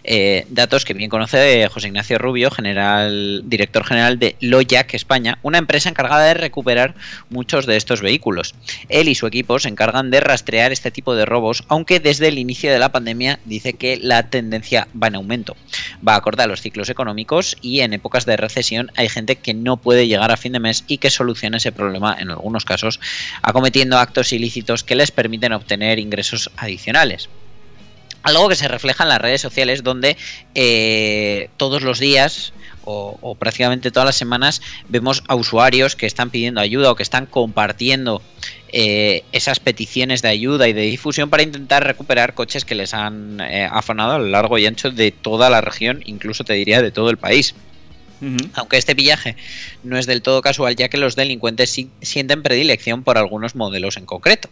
Speaker 4: Eh, datos que bien conoce José Ignacio Rubio, general, director general de Loyac España, una empresa encargada de recuperar muchos de estos vehículos. Él y su equipo se encargan de rastrear este tipo de robos, aunque desde el inicio de la pandemia dice que la tendencia va en aumento. Va acorde a los ciclos económicos y en épocas de recesión hay gente que no puede llegar a fin de mes y que soluciona ese problema en algunos casos acometiendo actos ilícitos que les permiten obtener ingresos adicionales. Algo que se refleja en las redes sociales donde eh, todos los días o, o prácticamente todas las semanas vemos a usuarios que están pidiendo ayuda o que están compartiendo eh, esas peticiones de ayuda y de difusión para intentar recuperar coches que les han eh, afanado a lo largo y ancho de toda la región, incluso te diría de todo el país. Aunque este pillaje no es del todo casual, ya que los delincuentes sienten predilección por algunos modelos en concreto.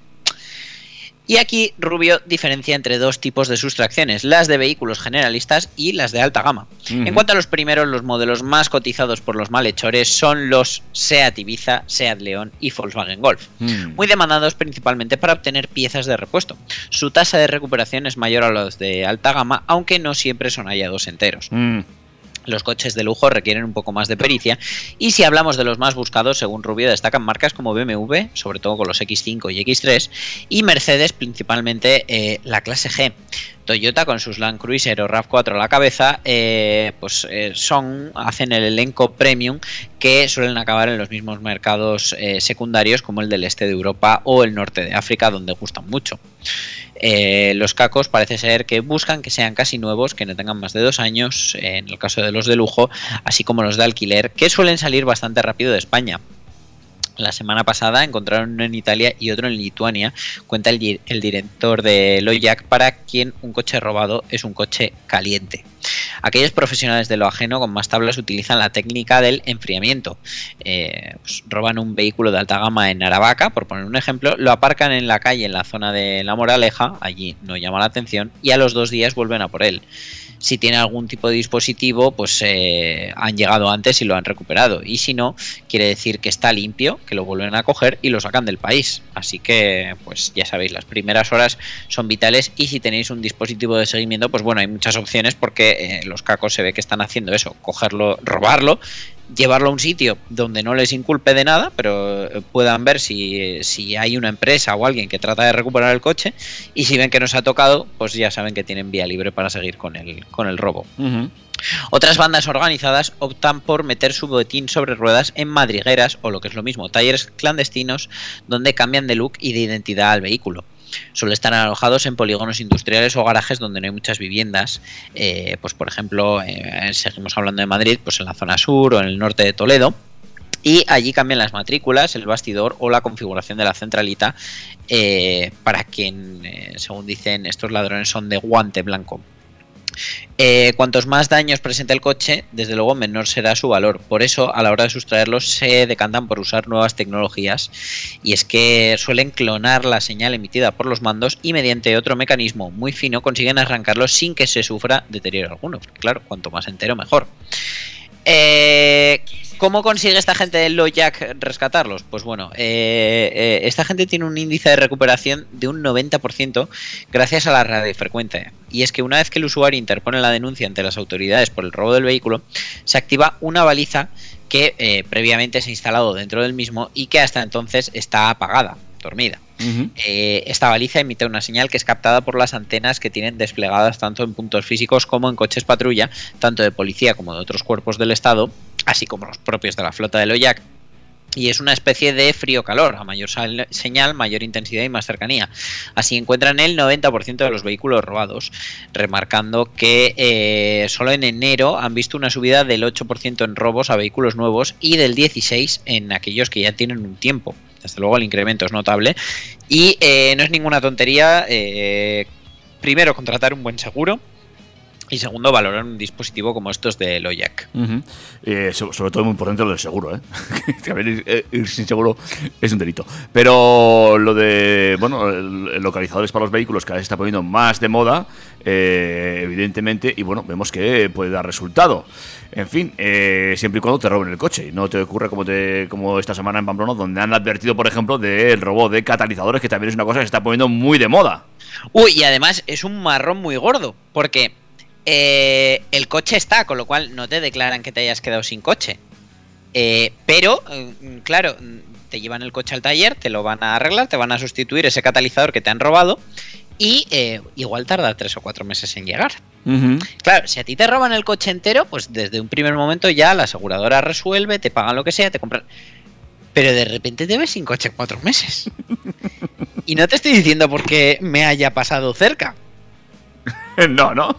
Speaker 4: Y aquí Rubio diferencia entre dos tipos de sustracciones, las de vehículos generalistas y las de alta gama. En cuanto a los primeros, los modelos más cotizados por los malhechores son los Seat Ibiza, Seat León y Volkswagen Golf muy demandados principalmente para obtener piezas de repuesto. Su tasa de recuperación es mayor a los de alta gama, aunque no siempre son hallados enteros. Los coches de lujo requieren un poco más de pericia y si hablamos de los más buscados, según Rubio, destacan marcas como BMW, sobre todo con los X5 y X3, y Mercedes, principalmente eh, la clase G. Toyota con sus Land Cruiser o RAV4 a la cabeza, eh, pues eh, son, hacen el elenco premium que suelen acabar en los mismos mercados eh, secundarios como el del este de Europa o el norte de África, donde gustan mucho. Los cacos parece ser que buscan que sean casi nuevos, que no tengan más de dos años, en el caso de los de lujo, así como los de alquiler, que suelen salir bastante rápido de España. La semana pasada encontraron uno en Italia y otro en Lituania, cuenta el, di- el director de Loyac, para quien un coche robado es un coche caliente. Aquellos profesionales de lo ajeno con más tablas utilizan la técnica del enfriamiento. Eh, pues, roban un vehículo de alta gama en Aravaca, por poner un ejemplo, lo aparcan en la calle en la zona de La Moraleja, allí no llama la atención, y a los dos días vuelven a por él. Si tiene algún tipo de dispositivo, pues eh, han llegado antes y lo han recuperado. Y si no, quiere decir que está limpio, que lo vuelven a coger y lo sacan del país. Así que, pues ya sabéis, las primeras horas son vitales y si tenéis un dispositivo de seguimiento, pues bueno, hay muchas opciones porque eh, los cacos se ve que están haciendo eso, cogerlo, robarlo, llevarlo a un sitio donde no les inculpe de nada, pero eh, puedan ver si, si hay una empresa o alguien que trata de recuperar el coche y si ven que nos ha tocado, pues ya saben que tienen vía libre para seguir con el, con el robo. Otras bandas organizadas optan por meter su botín sobre ruedas en madrigueras o lo que es lo mismo, talleres clandestinos donde cambian de look y de identidad al vehículo. Suelen estar alojados en polígonos industriales o garajes donde no hay muchas viviendas. Eh, pues por ejemplo, eh, seguimos hablando de Madrid, pues en la zona sur o en el norte de Toledo. Y allí cambian las matrículas, el bastidor o la configuración de la centralita eh, para quien, eh, según dicen estos ladrones, son de guante blanco. Eh, cuantos más daños presente el coche, desde luego menor será su valor. Por eso, a la hora de sustraerlos, se decantan por usar nuevas tecnologías. Y es que suelen clonar la señal emitida por los mandos y mediante otro mecanismo muy fino consiguen arrancarlos sin que se sufra deterioro alguno. Porque, claro, cuanto más entero, mejor. Eh, ¿Cómo consigue esta gente del Lojack rescatarlos? Pues bueno, eh, eh, esta gente tiene un índice de recuperación de un 90% gracias a la radiofrecuencia. Y es que una vez que el usuario interpone la denuncia ante las autoridades por el robo del vehículo, se activa una baliza que eh, previamente se ha instalado dentro del mismo y que hasta entonces está apagada, dormida. Eh, esta baliza emite una señal que es captada por las antenas que tienen desplegadas tanto en puntos físicos como en coches patrulla, tanto de policía como de otros cuerpos del Estado, así como los propios de la flota del OYAC. Y es una especie de frío-calor, a mayor señal, mayor intensidad y más cercanía. Así encuentran el 90% de los vehículos robados, remarcando que eh, solo en enero han visto una subida del 8% en robos a vehículos nuevos y del 16% en aquellos que ya tienen un tiempo. Desde luego el incremento es notable y eh, no es ninguna tontería. eh, primero, contratar un buen seguro. Y segundo, valorar un dispositivo como estos de Loyac.
Speaker 3: Eh, so- sobre todo muy importante lo del seguro, ¿eh? Ir, eh, ir sin seguro es un delito. Pero lo de, bueno, localizadores para los vehículos cada vez se está poniendo más de moda, eh, evidentemente, y bueno, vemos que puede dar resultado. En fin, eh, siempre y cuando te roben el coche y no te ocurra como, te, como esta semana en Pamplona, donde han advertido, por ejemplo, del robo de catalizadores, que también es una cosa que se está poniendo muy de moda.
Speaker 4: Uy, y además es un marrón muy gordo, porque eh, el coche está, con lo cual no te declaran que te hayas quedado sin coche. Eh, pero, mm, claro, mm, te llevan el coche al taller, te lo van a arreglar, te van a sustituir ese catalizador que te han robado y eh, igual tarda tres o cuatro meses en llegar. Claro, si a ti te roban el coche entero, pues desde un primer momento ya la aseguradora resuelve, te pagan lo que sea, te compran. Pero de repente te ves sin coche cuatro meses. Y no te estoy diciendo porque me haya pasado cerca.
Speaker 3: no, no.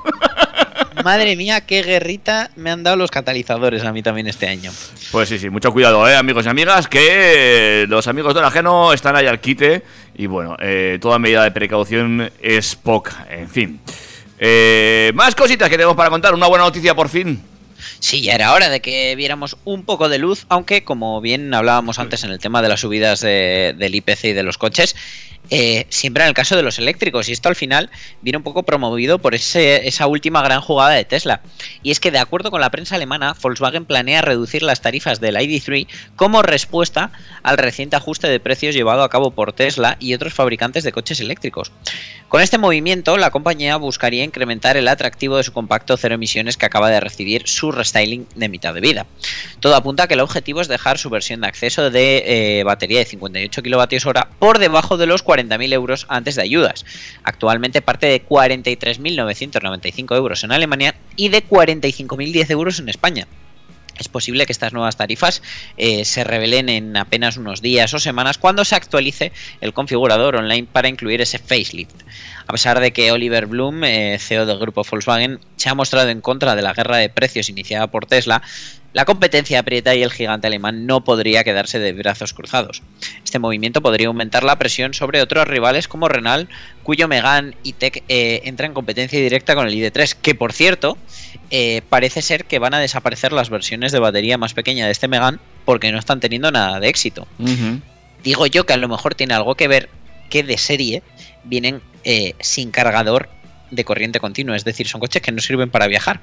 Speaker 4: Madre mía, qué guerrita me han dado los catalizadores a mí también este año.
Speaker 3: Pues sí, sí, mucho cuidado, eh, amigos y amigas, que los amigos del ajeno están ahí al quite y bueno, eh, toda medida de precaución es poca, en fin. Eh, más cositas que tenemos para contar, una buena noticia por fin.
Speaker 4: Sí, ya era hora de que viéramos un poco de luz, aunque como bien hablábamos antes en el tema de las subidas de- del IPC y de los coches, eh, siempre en el caso de los eléctricos, y esto al final viene un poco promovido por esa última gran jugada de Tesla. Y es que de acuerdo con la prensa alemana, Volkswagen planea reducir las tarifas del ID3 como respuesta al reciente ajuste de precios llevado a cabo por Tesla y otros fabricantes de coches eléctricos. Con este movimiento, la compañía buscaría incrementar el atractivo de su compacto cero emisiones que acaba de recibir su restyling de mitad de vida. Todo apunta a que el objetivo es dejar su versión de acceso de eh, batería de 58 kWh por debajo de los 40.000 euros antes de ayudas. Actualmente parte de 43.995 euros en Alemania y de 45.010 euros en España. Es posible que estas nuevas tarifas eh, se revelen en apenas unos días o semanas cuando se actualice el configurador online para incluir ese facelift. A pesar de que Oliver Bloom, eh, CEO del grupo Volkswagen, se ha mostrado en contra de la guerra de precios iniciada por Tesla, la competencia aprieta y el gigante alemán no podría quedarse de brazos cruzados. Este movimiento podría aumentar la presión sobre otros rivales como Renault, cuyo Megane y Tech eh, entra en competencia directa con el ID3, que por cierto, eh, parece ser que van a desaparecer las versiones de batería más pequeña de este Megane porque no están teniendo nada de éxito. Digo yo que a lo mejor tiene algo que ver que de serie vienen eh, sin cargador de corriente continua, es decir, son coches que no sirven para viajar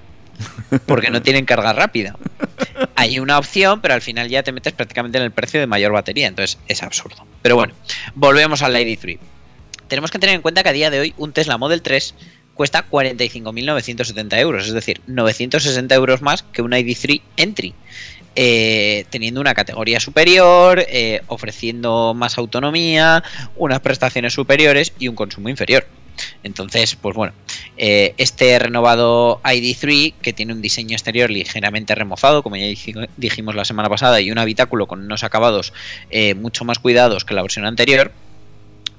Speaker 4: porque no tienen carga rápida. Hay una opción, pero al final ya te metes prácticamente en el precio de mayor batería, entonces es absurdo. Pero bueno, volvemos al ID3. Tenemos que tener en cuenta que a día de hoy un Tesla Model 3 cuesta 45.970 euros, es decir, 960 euros más que un ID3 Entry. Eh, teniendo una categoría superior, eh, ofreciendo más autonomía, unas prestaciones superiores y un consumo inferior. Entonces, pues bueno, eh, este renovado ID3 que tiene un diseño exterior ligeramente remozado, como ya dij- dijimos la semana pasada, y un habitáculo con unos acabados eh, mucho más cuidados que la versión anterior,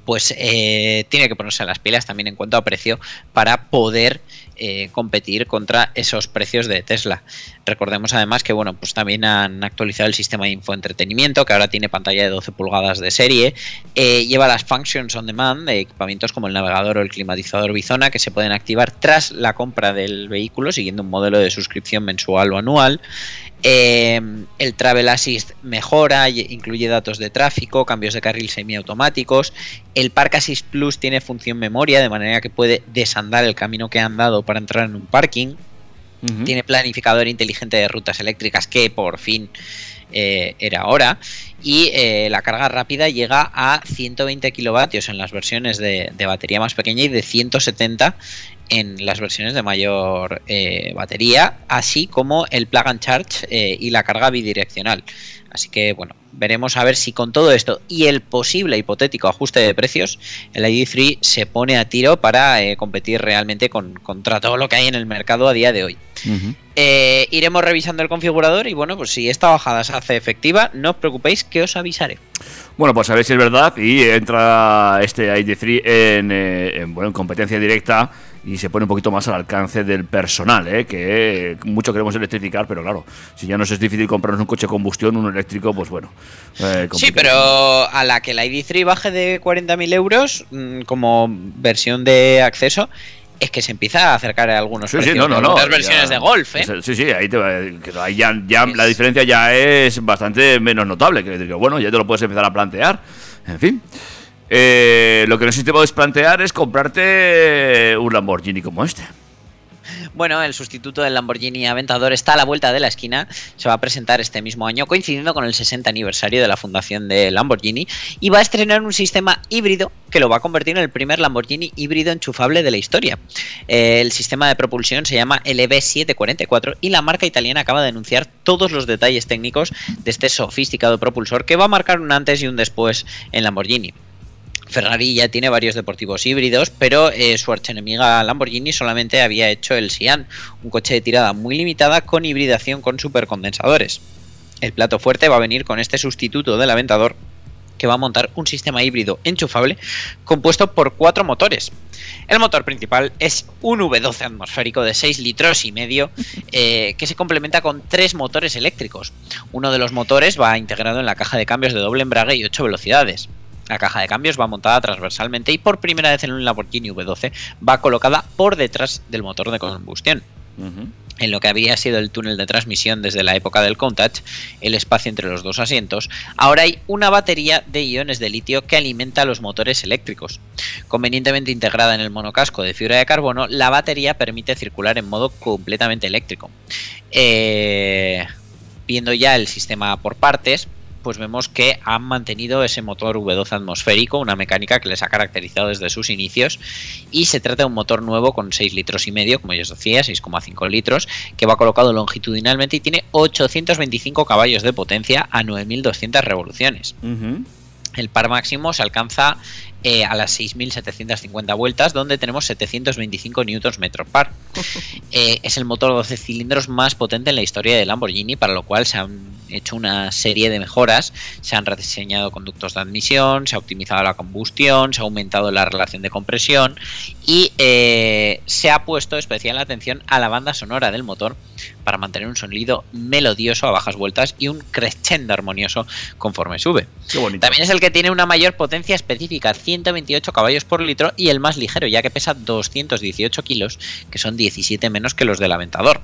Speaker 4: pues tiene que ponerse las pilas también en cuanto a precio para poder eh, competir contra esos precios de Tesla. Recordemos además que bueno, pues también han actualizado el sistema de infoentretenimiento, que ahora tiene pantalla de 12 pulgadas de serie, eh, lleva las functions on demand de equipamientos como el navegador o el climatizador Bizona que se pueden activar tras la compra del vehículo siguiendo un modelo de suscripción mensual o anual. Eh, el Travel Assist mejora, y- incluye datos de tráfico, cambios de carril semiautomáticos. El Park Assist Plus tiene función memoria, de manera que puede desandar el camino que han dado para entrar en un parking. Tiene planificador inteligente de rutas eléctricas que por fin eh, era hora. Y eh, la carga rápida llega a 120 kilovatios en las versiones de, de batería más pequeña y de 170 en las versiones de mayor eh, batería, así como el plug and charge eh, y la carga bidireccional. Así que bueno, veremos a ver si con todo esto y el posible hipotético ajuste de precios, el ID3 se pone a tiro para eh, competir realmente con, contra todo lo que hay en el mercado a día de hoy. Eh, iremos revisando el configurador y bueno, pues si esta bajada se hace efectiva, no os preocupéis que os avisaré.
Speaker 3: Bueno, pues a ver si es verdad y entra este ID3 en, eh, en, bueno, en competencia directa y se pone un poquito más al alcance del personal, ¿eh? que mucho queremos electrificar, pero claro, si ya nos es difícil comprarnos un coche de combustión, uno eléctrico, pues bueno. eh,
Speaker 4: Sí, pero a la que la ID3 baje de 40.000 euros mm, como versión de acceso, es que se empieza a acercar a algunos
Speaker 3: Sí, sí, no, no, no.
Speaker 4: versiones
Speaker 3: ya-
Speaker 4: de Golf, ¿eh?
Speaker 3: Sí, sí, ahí, te ahí ya la diferencia ya es bastante menos notable. Que, que, bueno, ya te lo puedes empezar a plantear. En fin. Eh, lo que no sé si te puedes plantear es comprarte un Lamborghini como este.
Speaker 4: Bueno, el sustituto del Lamborghini Aventador está a la vuelta de la esquina. Se va a presentar este mismo año, coincidiendo con el 60 aniversario de la fundación de Lamborghini, y va a estrenar un sistema híbrido que lo va a convertir en el primer Lamborghini híbrido enchufable de la historia. Eh, el sistema de propulsión se llama LB744 y la marca italiana acaba de anunciar todos los detalles técnicos de este sofisticado propulsor que va a marcar un antes y un después en Lamborghini. Ferrari ya tiene varios deportivos híbridos, pero eh, su archenemiga Lamborghini solamente había hecho el Sian, un coche de tirada muy limitada con hibridación con supercondensadores. El plato fuerte va a venir con este sustituto del Aventador que va a montar un sistema híbrido enchufable compuesto por cuatro motores. El motor principal es un V12 atmosférico de 6 litros y medio eh, que se complementa con tres motores eléctricos. Uno de los motores va integrado en la caja de cambios de doble embrague y 8 velocidades. La caja de cambios va montada transversalmente y por primera vez en un Lamborghini V12 va colocada por detrás del motor de combustión. En lo que había sido el túnel de transmisión desde la época del Countach, el espacio entre los dos asientos, ahora hay una batería de iones de litio que alimenta los motores eléctricos. Convenientemente integrada en el monocasco de fibra de carbono, la batería permite circular en modo completamente eléctrico. Eh, viendo ya el sistema por partes, pues vemos que han mantenido ese motor V12 atmosférico, una mecánica que les ha caracterizado desde sus inicios, y se trata de un motor nuevo con 6 litros y medio, como ya os decía, 6,5 litros, que va colocado longitudinalmente y tiene 825 caballos de potencia a 9.200 revoluciones. El par máximo se alcanza eh, a las 6.750 vueltas, donde tenemos 725 newtons metro par. Eh, es el motor 12 cilindros más potente en la historia de Lamborghini, para lo cual se han hecho una serie de mejoras. Se han rediseñado conductos de admisión, se ha optimizado la combustión, se ha aumentado la relación de compresión y eh, se ha puesto especial atención a la banda sonora del motor para mantener un sonido melodioso a bajas vueltas y un crescendo armonioso conforme sube.
Speaker 3: Qué bonito.
Speaker 4: También es el que tiene una mayor potencia específica, 128 caballos por litro, y el más ligero, ya que pesa 218 kilos, que son 17 menos que los del Aventador.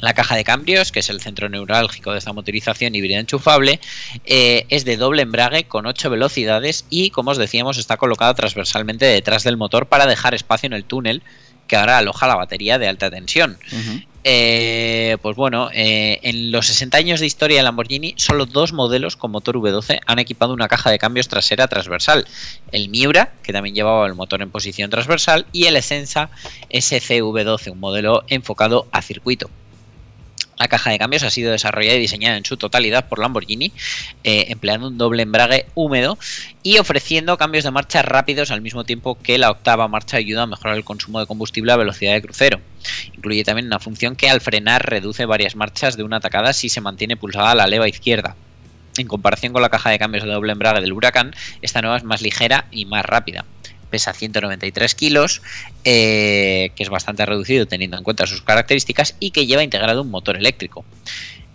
Speaker 4: La caja de cambios, que es el centro neurálgico de esta motorización híbrida enchufable, eh, es de doble embrague con 8 velocidades y, como os decíamos, está colocada transversalmente detrás del motor para dejar espacio en el túnel que ahora aloja la batería de alta tensión. Eh, pues bueno, eh, en los 60 años de historia de Lamborghini, solo dos modelos con motor V12 han equipado una caja de cambios trasera transversal. El Miura, que también llevaba el motor en posición transversal, y el Essenza SCV12, un modelo enfocado a circuito. La caja de cambios ha sido desarrollada y diseñada en su totalidad por Lamborghini, eh, empleando un doble embrague húmedo y ofreciendo cambios de marcha rápidos al mismo tiempo que la octava marcha ayuda a mejorar el consumo de combustible a velocidad de crucero. Incluye también una función que al frenar reduce varias marchas de una tacada si se mantiene pulsada la leva izquierda. En comparación con la caja de cambios de doble embrague del Huracán, esta nueva es más ligera y más rápida pesa 193 kilos, eh, que es bastante reducido teniendo en cuenta sus características y que lleva integrado un motor eléctrico.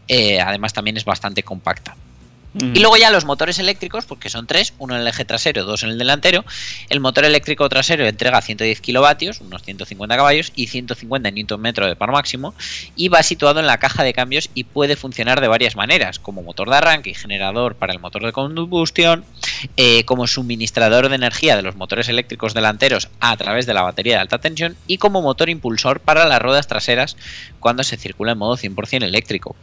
Speaker 4: Eh, además también es bastante compacta. Y luego ya los motores eléctricos, porque son tres, uno en el eje trasero, dos en el delantero. El motor eléctrico trasero entrega 110 kilovatios, unos 150 caballos y 150 Nm de par máximo, y va situado en la caja de cambios y puede funcionar de varias maneras, como motor de arranque y generador para el motor de combustión, eh, como suministrador de energía de los motores eléctricos delanteros a través de la batería de alta tensión y como motor impulsor para las ruedas traseras cuando se circula en modo 100% eléctrico.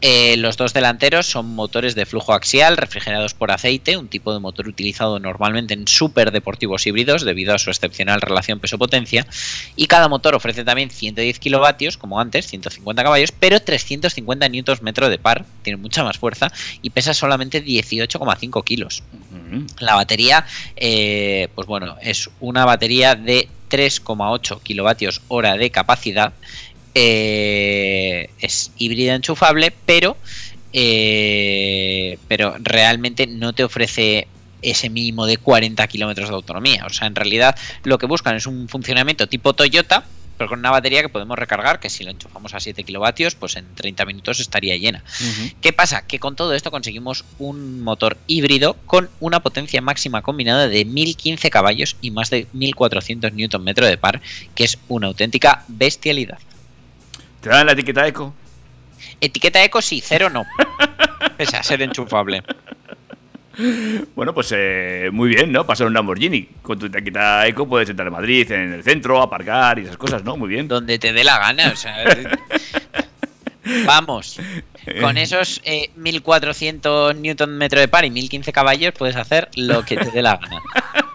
Speaker 4: Eh, los dos delanteros son motores de flujo axial refrigerados por aceite, un tipo de motor utilizado normalmente en super deportivos híbridos debido a su excepcional relación peso-potencia. Y cada motor ofrece también 110 kilovatios, como antes, 150 caballos, pero 350 Nm de par, tiene mucha más fuerza y pesa solamente 18,5 kilos. La batería, eh, pues bueno, es una batería de 3,8 kilovatios hora de capacidad. eh, es híbrida enchufable, pero eh, pero realmente no te ofrece ese mínimo de 40 kilómetros de autonomía. O sea, en realidad lo que buscan es un funcionamiento tipo Toyota, pero con una batería que podemos recargar, que si lo enchufamos a 7 kilovatios, pues en 30 minutos estaría llena. ¿Qué pasa? Que con todo esto conseguimos un motor híbrido con una potencia máxima combinada de 1015 caballos y más de 1400 Nm de par, que es una auténtica bestialidad.
Speaker 3: ¿Te dan la etiqueta eco?
Speaker 4: Etiqueta eco sí, cero no. Pese a ser enchufable.
Speaker 3: Bueno, pues eh, muy bien, ¿no? Pasar un Lamborghini. Con tu etiqueta eco puedes entrar en Madrid, en el centro, aparcar y esas cosas, ¿no? Muy bien.
Speaker 4: Donde te dé la gana, o sea. Vamos, con esos eh, 1400 Nm de par y 1015 caballos puedes hacer lo que te dé la gana.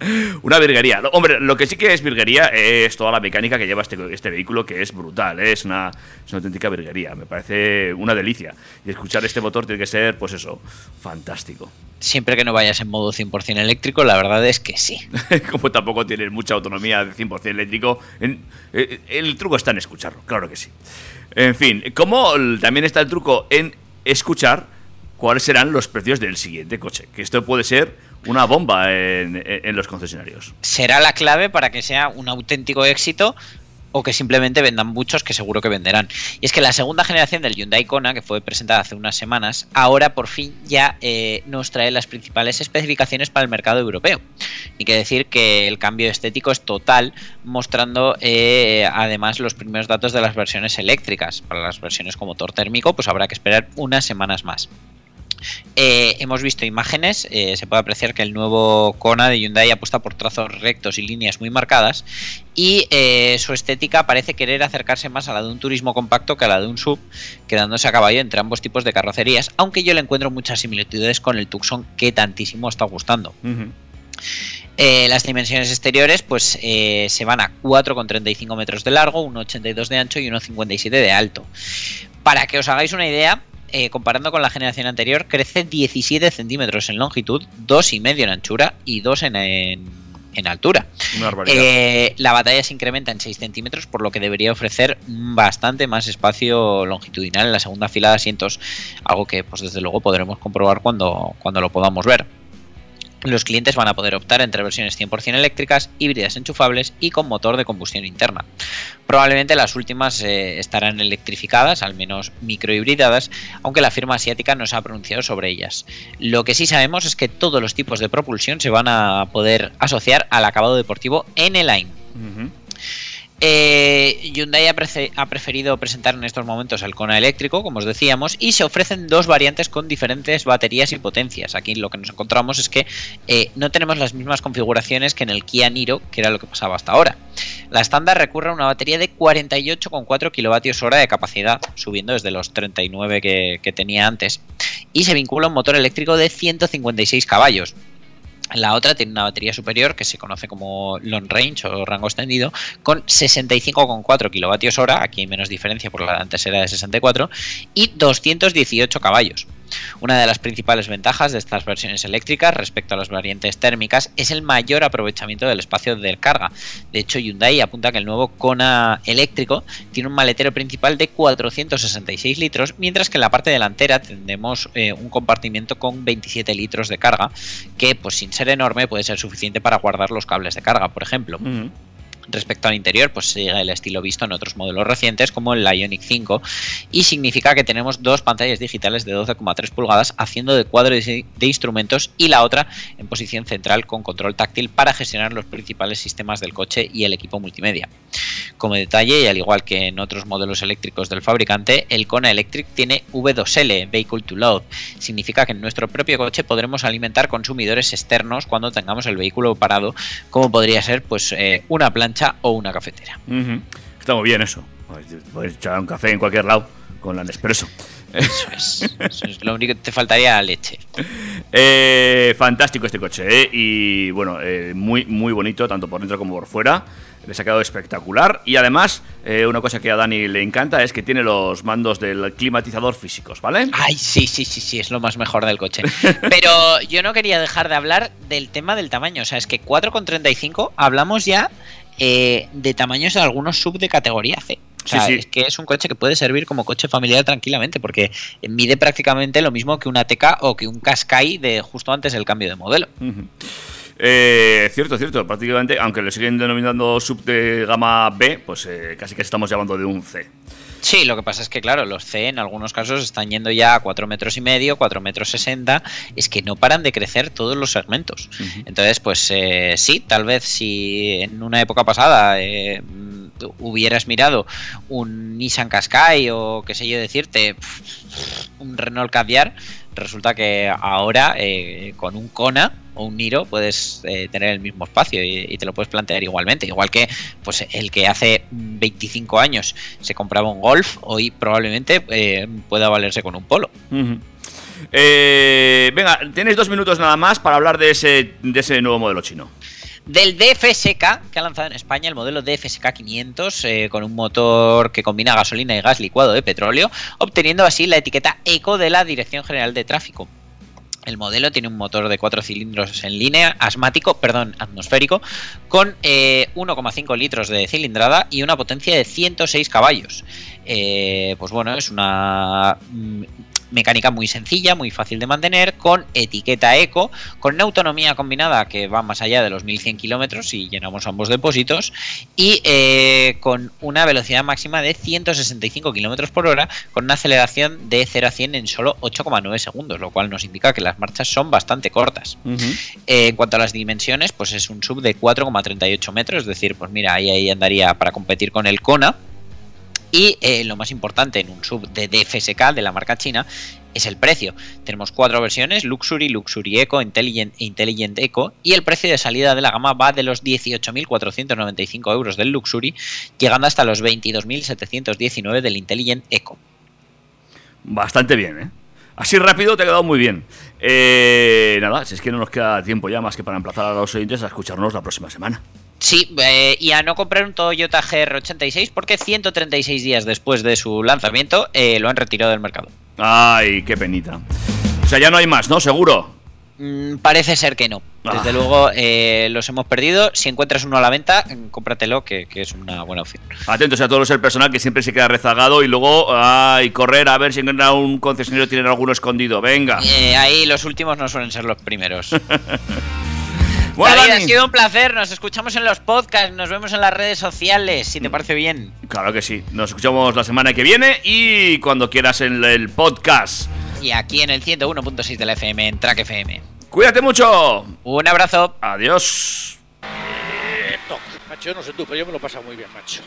Speaker 3: Una virguería. Hombre, lo que sí que es virguería es toda la mecánica que lleva este, este vehículo, que es brutal. ¿eh? Es, una, es una auténtica virguería. Me parece una delicia. Y escuchar este motor tiene que ser, pues eso, fantástico.
Speaker 4: Siempre que no vayas en modo 100% eléctrico, la verdad es que sí.
Speaker 3: Como tampoco tienes mucha autonomía de 100% eléctrico, en- eh, el truco está en escucharlo, claro que sí. En fin, como también está el truco en escuchar cuáles serán los precios del siguiente coche. Que esto puede ser una bomba en, los concesionarios.
Speaker 4: Será la clave para que sea un auténtico éxito o que simplemente vendan muchos, que seguro que venderán. Y es que la segunda generación del Hyundai Kona, que fue presentada hace unas semanas, ahora por fin ya eh, nos trae las principales especificaciones para el mercado europeo. Hay que decir que el cambio estético es total, mostrando eh, además los primeros datos de las versiones eléctricas. Para las versiones con motor térmico, pues habrá que esperar unas semanas más. Eh, hemos visto imágenes, eh, se puede apreciar que el nuevo Kona de Hyundai apuesta por trazos rectos y líneas muy marcadas y eh, su estética parece querer acercarse más a la de un turismo compacto que a la de un sub, quedándose a caballo entre ambos tipos de carrocerías, aunque yo le encuentro muchas similitudes con el Tucson que tantísimo está gustando. Eh, las dimensiones exteriores pues eh, se van a 4,35 metros de largo, 1,82 de ancho y 1,57 de alto. Para que os hagáis una idea, eh, comparando con la generación anterior, crece 17 centímetros en longitud, 2,5 en anchura y 2 en, en- en altura.
Speaker 3: Una.
Speaker 4: Eh, la batalla se incrementa en 6 centímetros, por lo que debería ofrecer bastante más espacio longitudinal en la segunda fila de asientos, algo que pues desde luego podremos comprobar cuando, cuando lo podamos ver. Los clientes van a poder optar entre versiones 100% eléctricas, híbridas enchufables y con motor de combustión interna. Probablemente las últimas eh, estarán electrificadas, al menos microhibridadas, aunque la firma asiática no se ha pronunciado sobre ellas. Lo que sí sabemos es que todos los tipos de propulsión se van a poder asociar al acabado deportivo en el line. Eh, Hyundai ha, ha preferido presentar en estos momentos el Kona eléctrico, como os decíamos, y se ofrecen dos variantes con diferentes baterías y potencias. Aquí lo que nos encontramos es que eh, no tenemos las mismas configuraciones que en el Kia Niro, que era lo que pasaba hasta ahora. La estándar recurre a una batería de 48,4 kWh de capacidad, subiendo desde los 39 que, que tenía antes, y se vincula a un motor eléctrico de 156 caballos. La otra tiene una batería superior que se conoce como long range o rango extendido con 65,4 kWh, aquí hay menos diferencia por la antes era de 64, y 218 caballos. Una de las principales ventajas de estas versiones eléctricas respecto a las variantes térmicas es el mayor aprovechamiento del espacio de carga. De hecho, Hyundai apunta que el nuevo Kona eléctrico tiene un maletero principal de 466 litros, mientras que en la parte delantera tendremos eh, un compartimiento con 27 litros de carga, que pues sin ser enorme puede ser suficiente para guardar los cables de carga, por ejemplo. Respecto al interior, pues sigue el estilo visto en otros modelos recientes como el Ioniq 5 y significa que tenemos dos pantallas digitales de 12,3 pulgadas haciendo de cuadro de instrumentos y la otra en posición central con control táctil para gestionar los principales sistemas del coche y el equipo multimedia. Como detalle, y al igual que en otros modelos eléctricos del fabricante, el Kona Electric tiene V2L, Vehicle to Load. Significa que en nuestro propio coche podremos alimentar consumidores externos cuando tengamos el vehículo parado, como podría ser pues eh, una plancha o una cafetera.
Speaker 3: Ujú. Está muy bien eso. Puedes- Puedes echar un café en cualquier lado con la Nespresso.
Speaker 4: Eso es, eso es lo único que te faltaría leche.
Speaker 3: Eh, fantástico este coche, ¿eh? Y bueno, eh, muy, muy bonito, tanto por dentro como por fuera. Les ha quedado espectacular. Y además, una cosa que a Dani le encanta es que tiene los mandos del climatizador físicos, ¿vale?
Speaker 4: Ay, sí, sí, sí, sí, es lo más mejor del coche. Pero yo no quería dejar de hablar del tema del tamaño. O sea, es que 4,35 hablamos ya eh, de tamaños de algunos sub de categoría C. O sea,
Speaker 3: sí.
Speaker 4: es que es un coche que puede servir como coche familiar tranquilamente, porque mide prácticamente lo mismo que una TK o que un Qashqai de justo antes del cambio de modelo.
Speaker 3: Eh, cierto, cierto. Prácticamente, aunque le siguen denominando sub de gama B, pues eh, casi que estamos llamando de un C.
Speaker 4: Sí, lo que pasa es que, claro, los C en algunos casos están yendo ya a 4 metros y medio, 4 metros 60. Es que no paran de crecer todos los segmentos. Entonces, pues eh, sí, tal vez si en una época pasada eh, hubieras mirado un Nissan Qashqai o qué sé yo decirte, un Renault Caviar, resulta que ahora eh, con un Kona o un Niro puedes eh, tener el mismo espacio y, y te lo puedes plantear igualmente. Igual que pues el que hace 25 años se compraba un Golf, hoy probablemente eh, pueda valerse con un Polo.
Speaker 3: Eh, venga, tienes dos minutos nada más para hablar de ese, de ese nuevo modelo chino.
Speaker 4: Del DFSK que ha lanzado en España el modelo DFSK 500 eh, con un motor que combina gasolina y gas licuado de petróleo, obteniendo así la etiqueta Eco de la Dirección General de Tráfico. El modelo tiene un motor de 4 cilindros en línea, asmático, perdón, atmosférico, con eh, 1,5 litros de cilindrada y una potencia de 106 caballos. Eh, pues bueno, es una mm, mecánica muy sencilla, muy fácil de mantener, con etiqueta eco, con una autonomía combinada que va más allá de los 1100 kilómetros si llenamos ambos depósitos, y eh, con una velocidad máxima de 165 kilómetros por hora, con una aceleración de 0 a 100 en solo 8,9 segundos, lo cual nos indica que las marchas son bastante cortas. Eh, en cuanto a las dimensiones, pues es un sub de 4,38 metros, es decir, pues mira, ahí, ahí andaría para competir con el Kona. Y eh, lo más importante en un sub de DFSK de la marca china es el precio. Tenemos cuatro versiones, Luxury, Luxury Eco, Intelligent e Intelligent Eco, y el precio de salida de la gama va de los 18.495 euros del Luxury, llegando hasta los 22.719 del Intelligent Eco.
Speaker 3: Bastante bien, ¿eh? Así rápido te ha quedado muy bien. Eh, nada, si es que no nos queda tiempo ya más que para emplazar a los oyentes a escucharnos la próxima semana.
Speaker 4: Sí, eh, y a no comprar un Toyota GR86 porque 136 días después de su lanzamiento eh, lo han retirado del mercado.
Speaker 3: Ay, qué penita. O sea, ya no hay más, ¿no? Seguro.
Speaker 4: Mm, parece ser que no. Desde
Speaker 3: Ah.
Speaker 4: luego eh, los hemos perdido. Si encuentras uno a la venta, mm, cómpratelo, que, que es una buena opción.
Speaker 3: Atentos a todos el personal que siempre se queda rezagado y luego, ay, correr a ver si encuentra un concesionario tiene alguno escondido. Venga.
Speaker 4: Ahí los últimos no suelen ser los primeros.
Speaker 3: Bueno,
Speaker 4: David, ha sido un placer. Nos escuchamos en los podcasts, nos vemos en las redes sociales, si te parece bien.
Speaker 3: Claro que sí. Nos escuchamos la semana que viene y cuando quieras en el podcast.
Speaker 4: Y aquí en el 101.6 de la FM, en Track FM.
Speaker 3: Cuídate mucho.
Speaker 4: Un abrazo.
Speaker 3: Adiós.
Speaker 9: Macho, yo no sé tú, pero yo me lo he pasado muy bien, macho.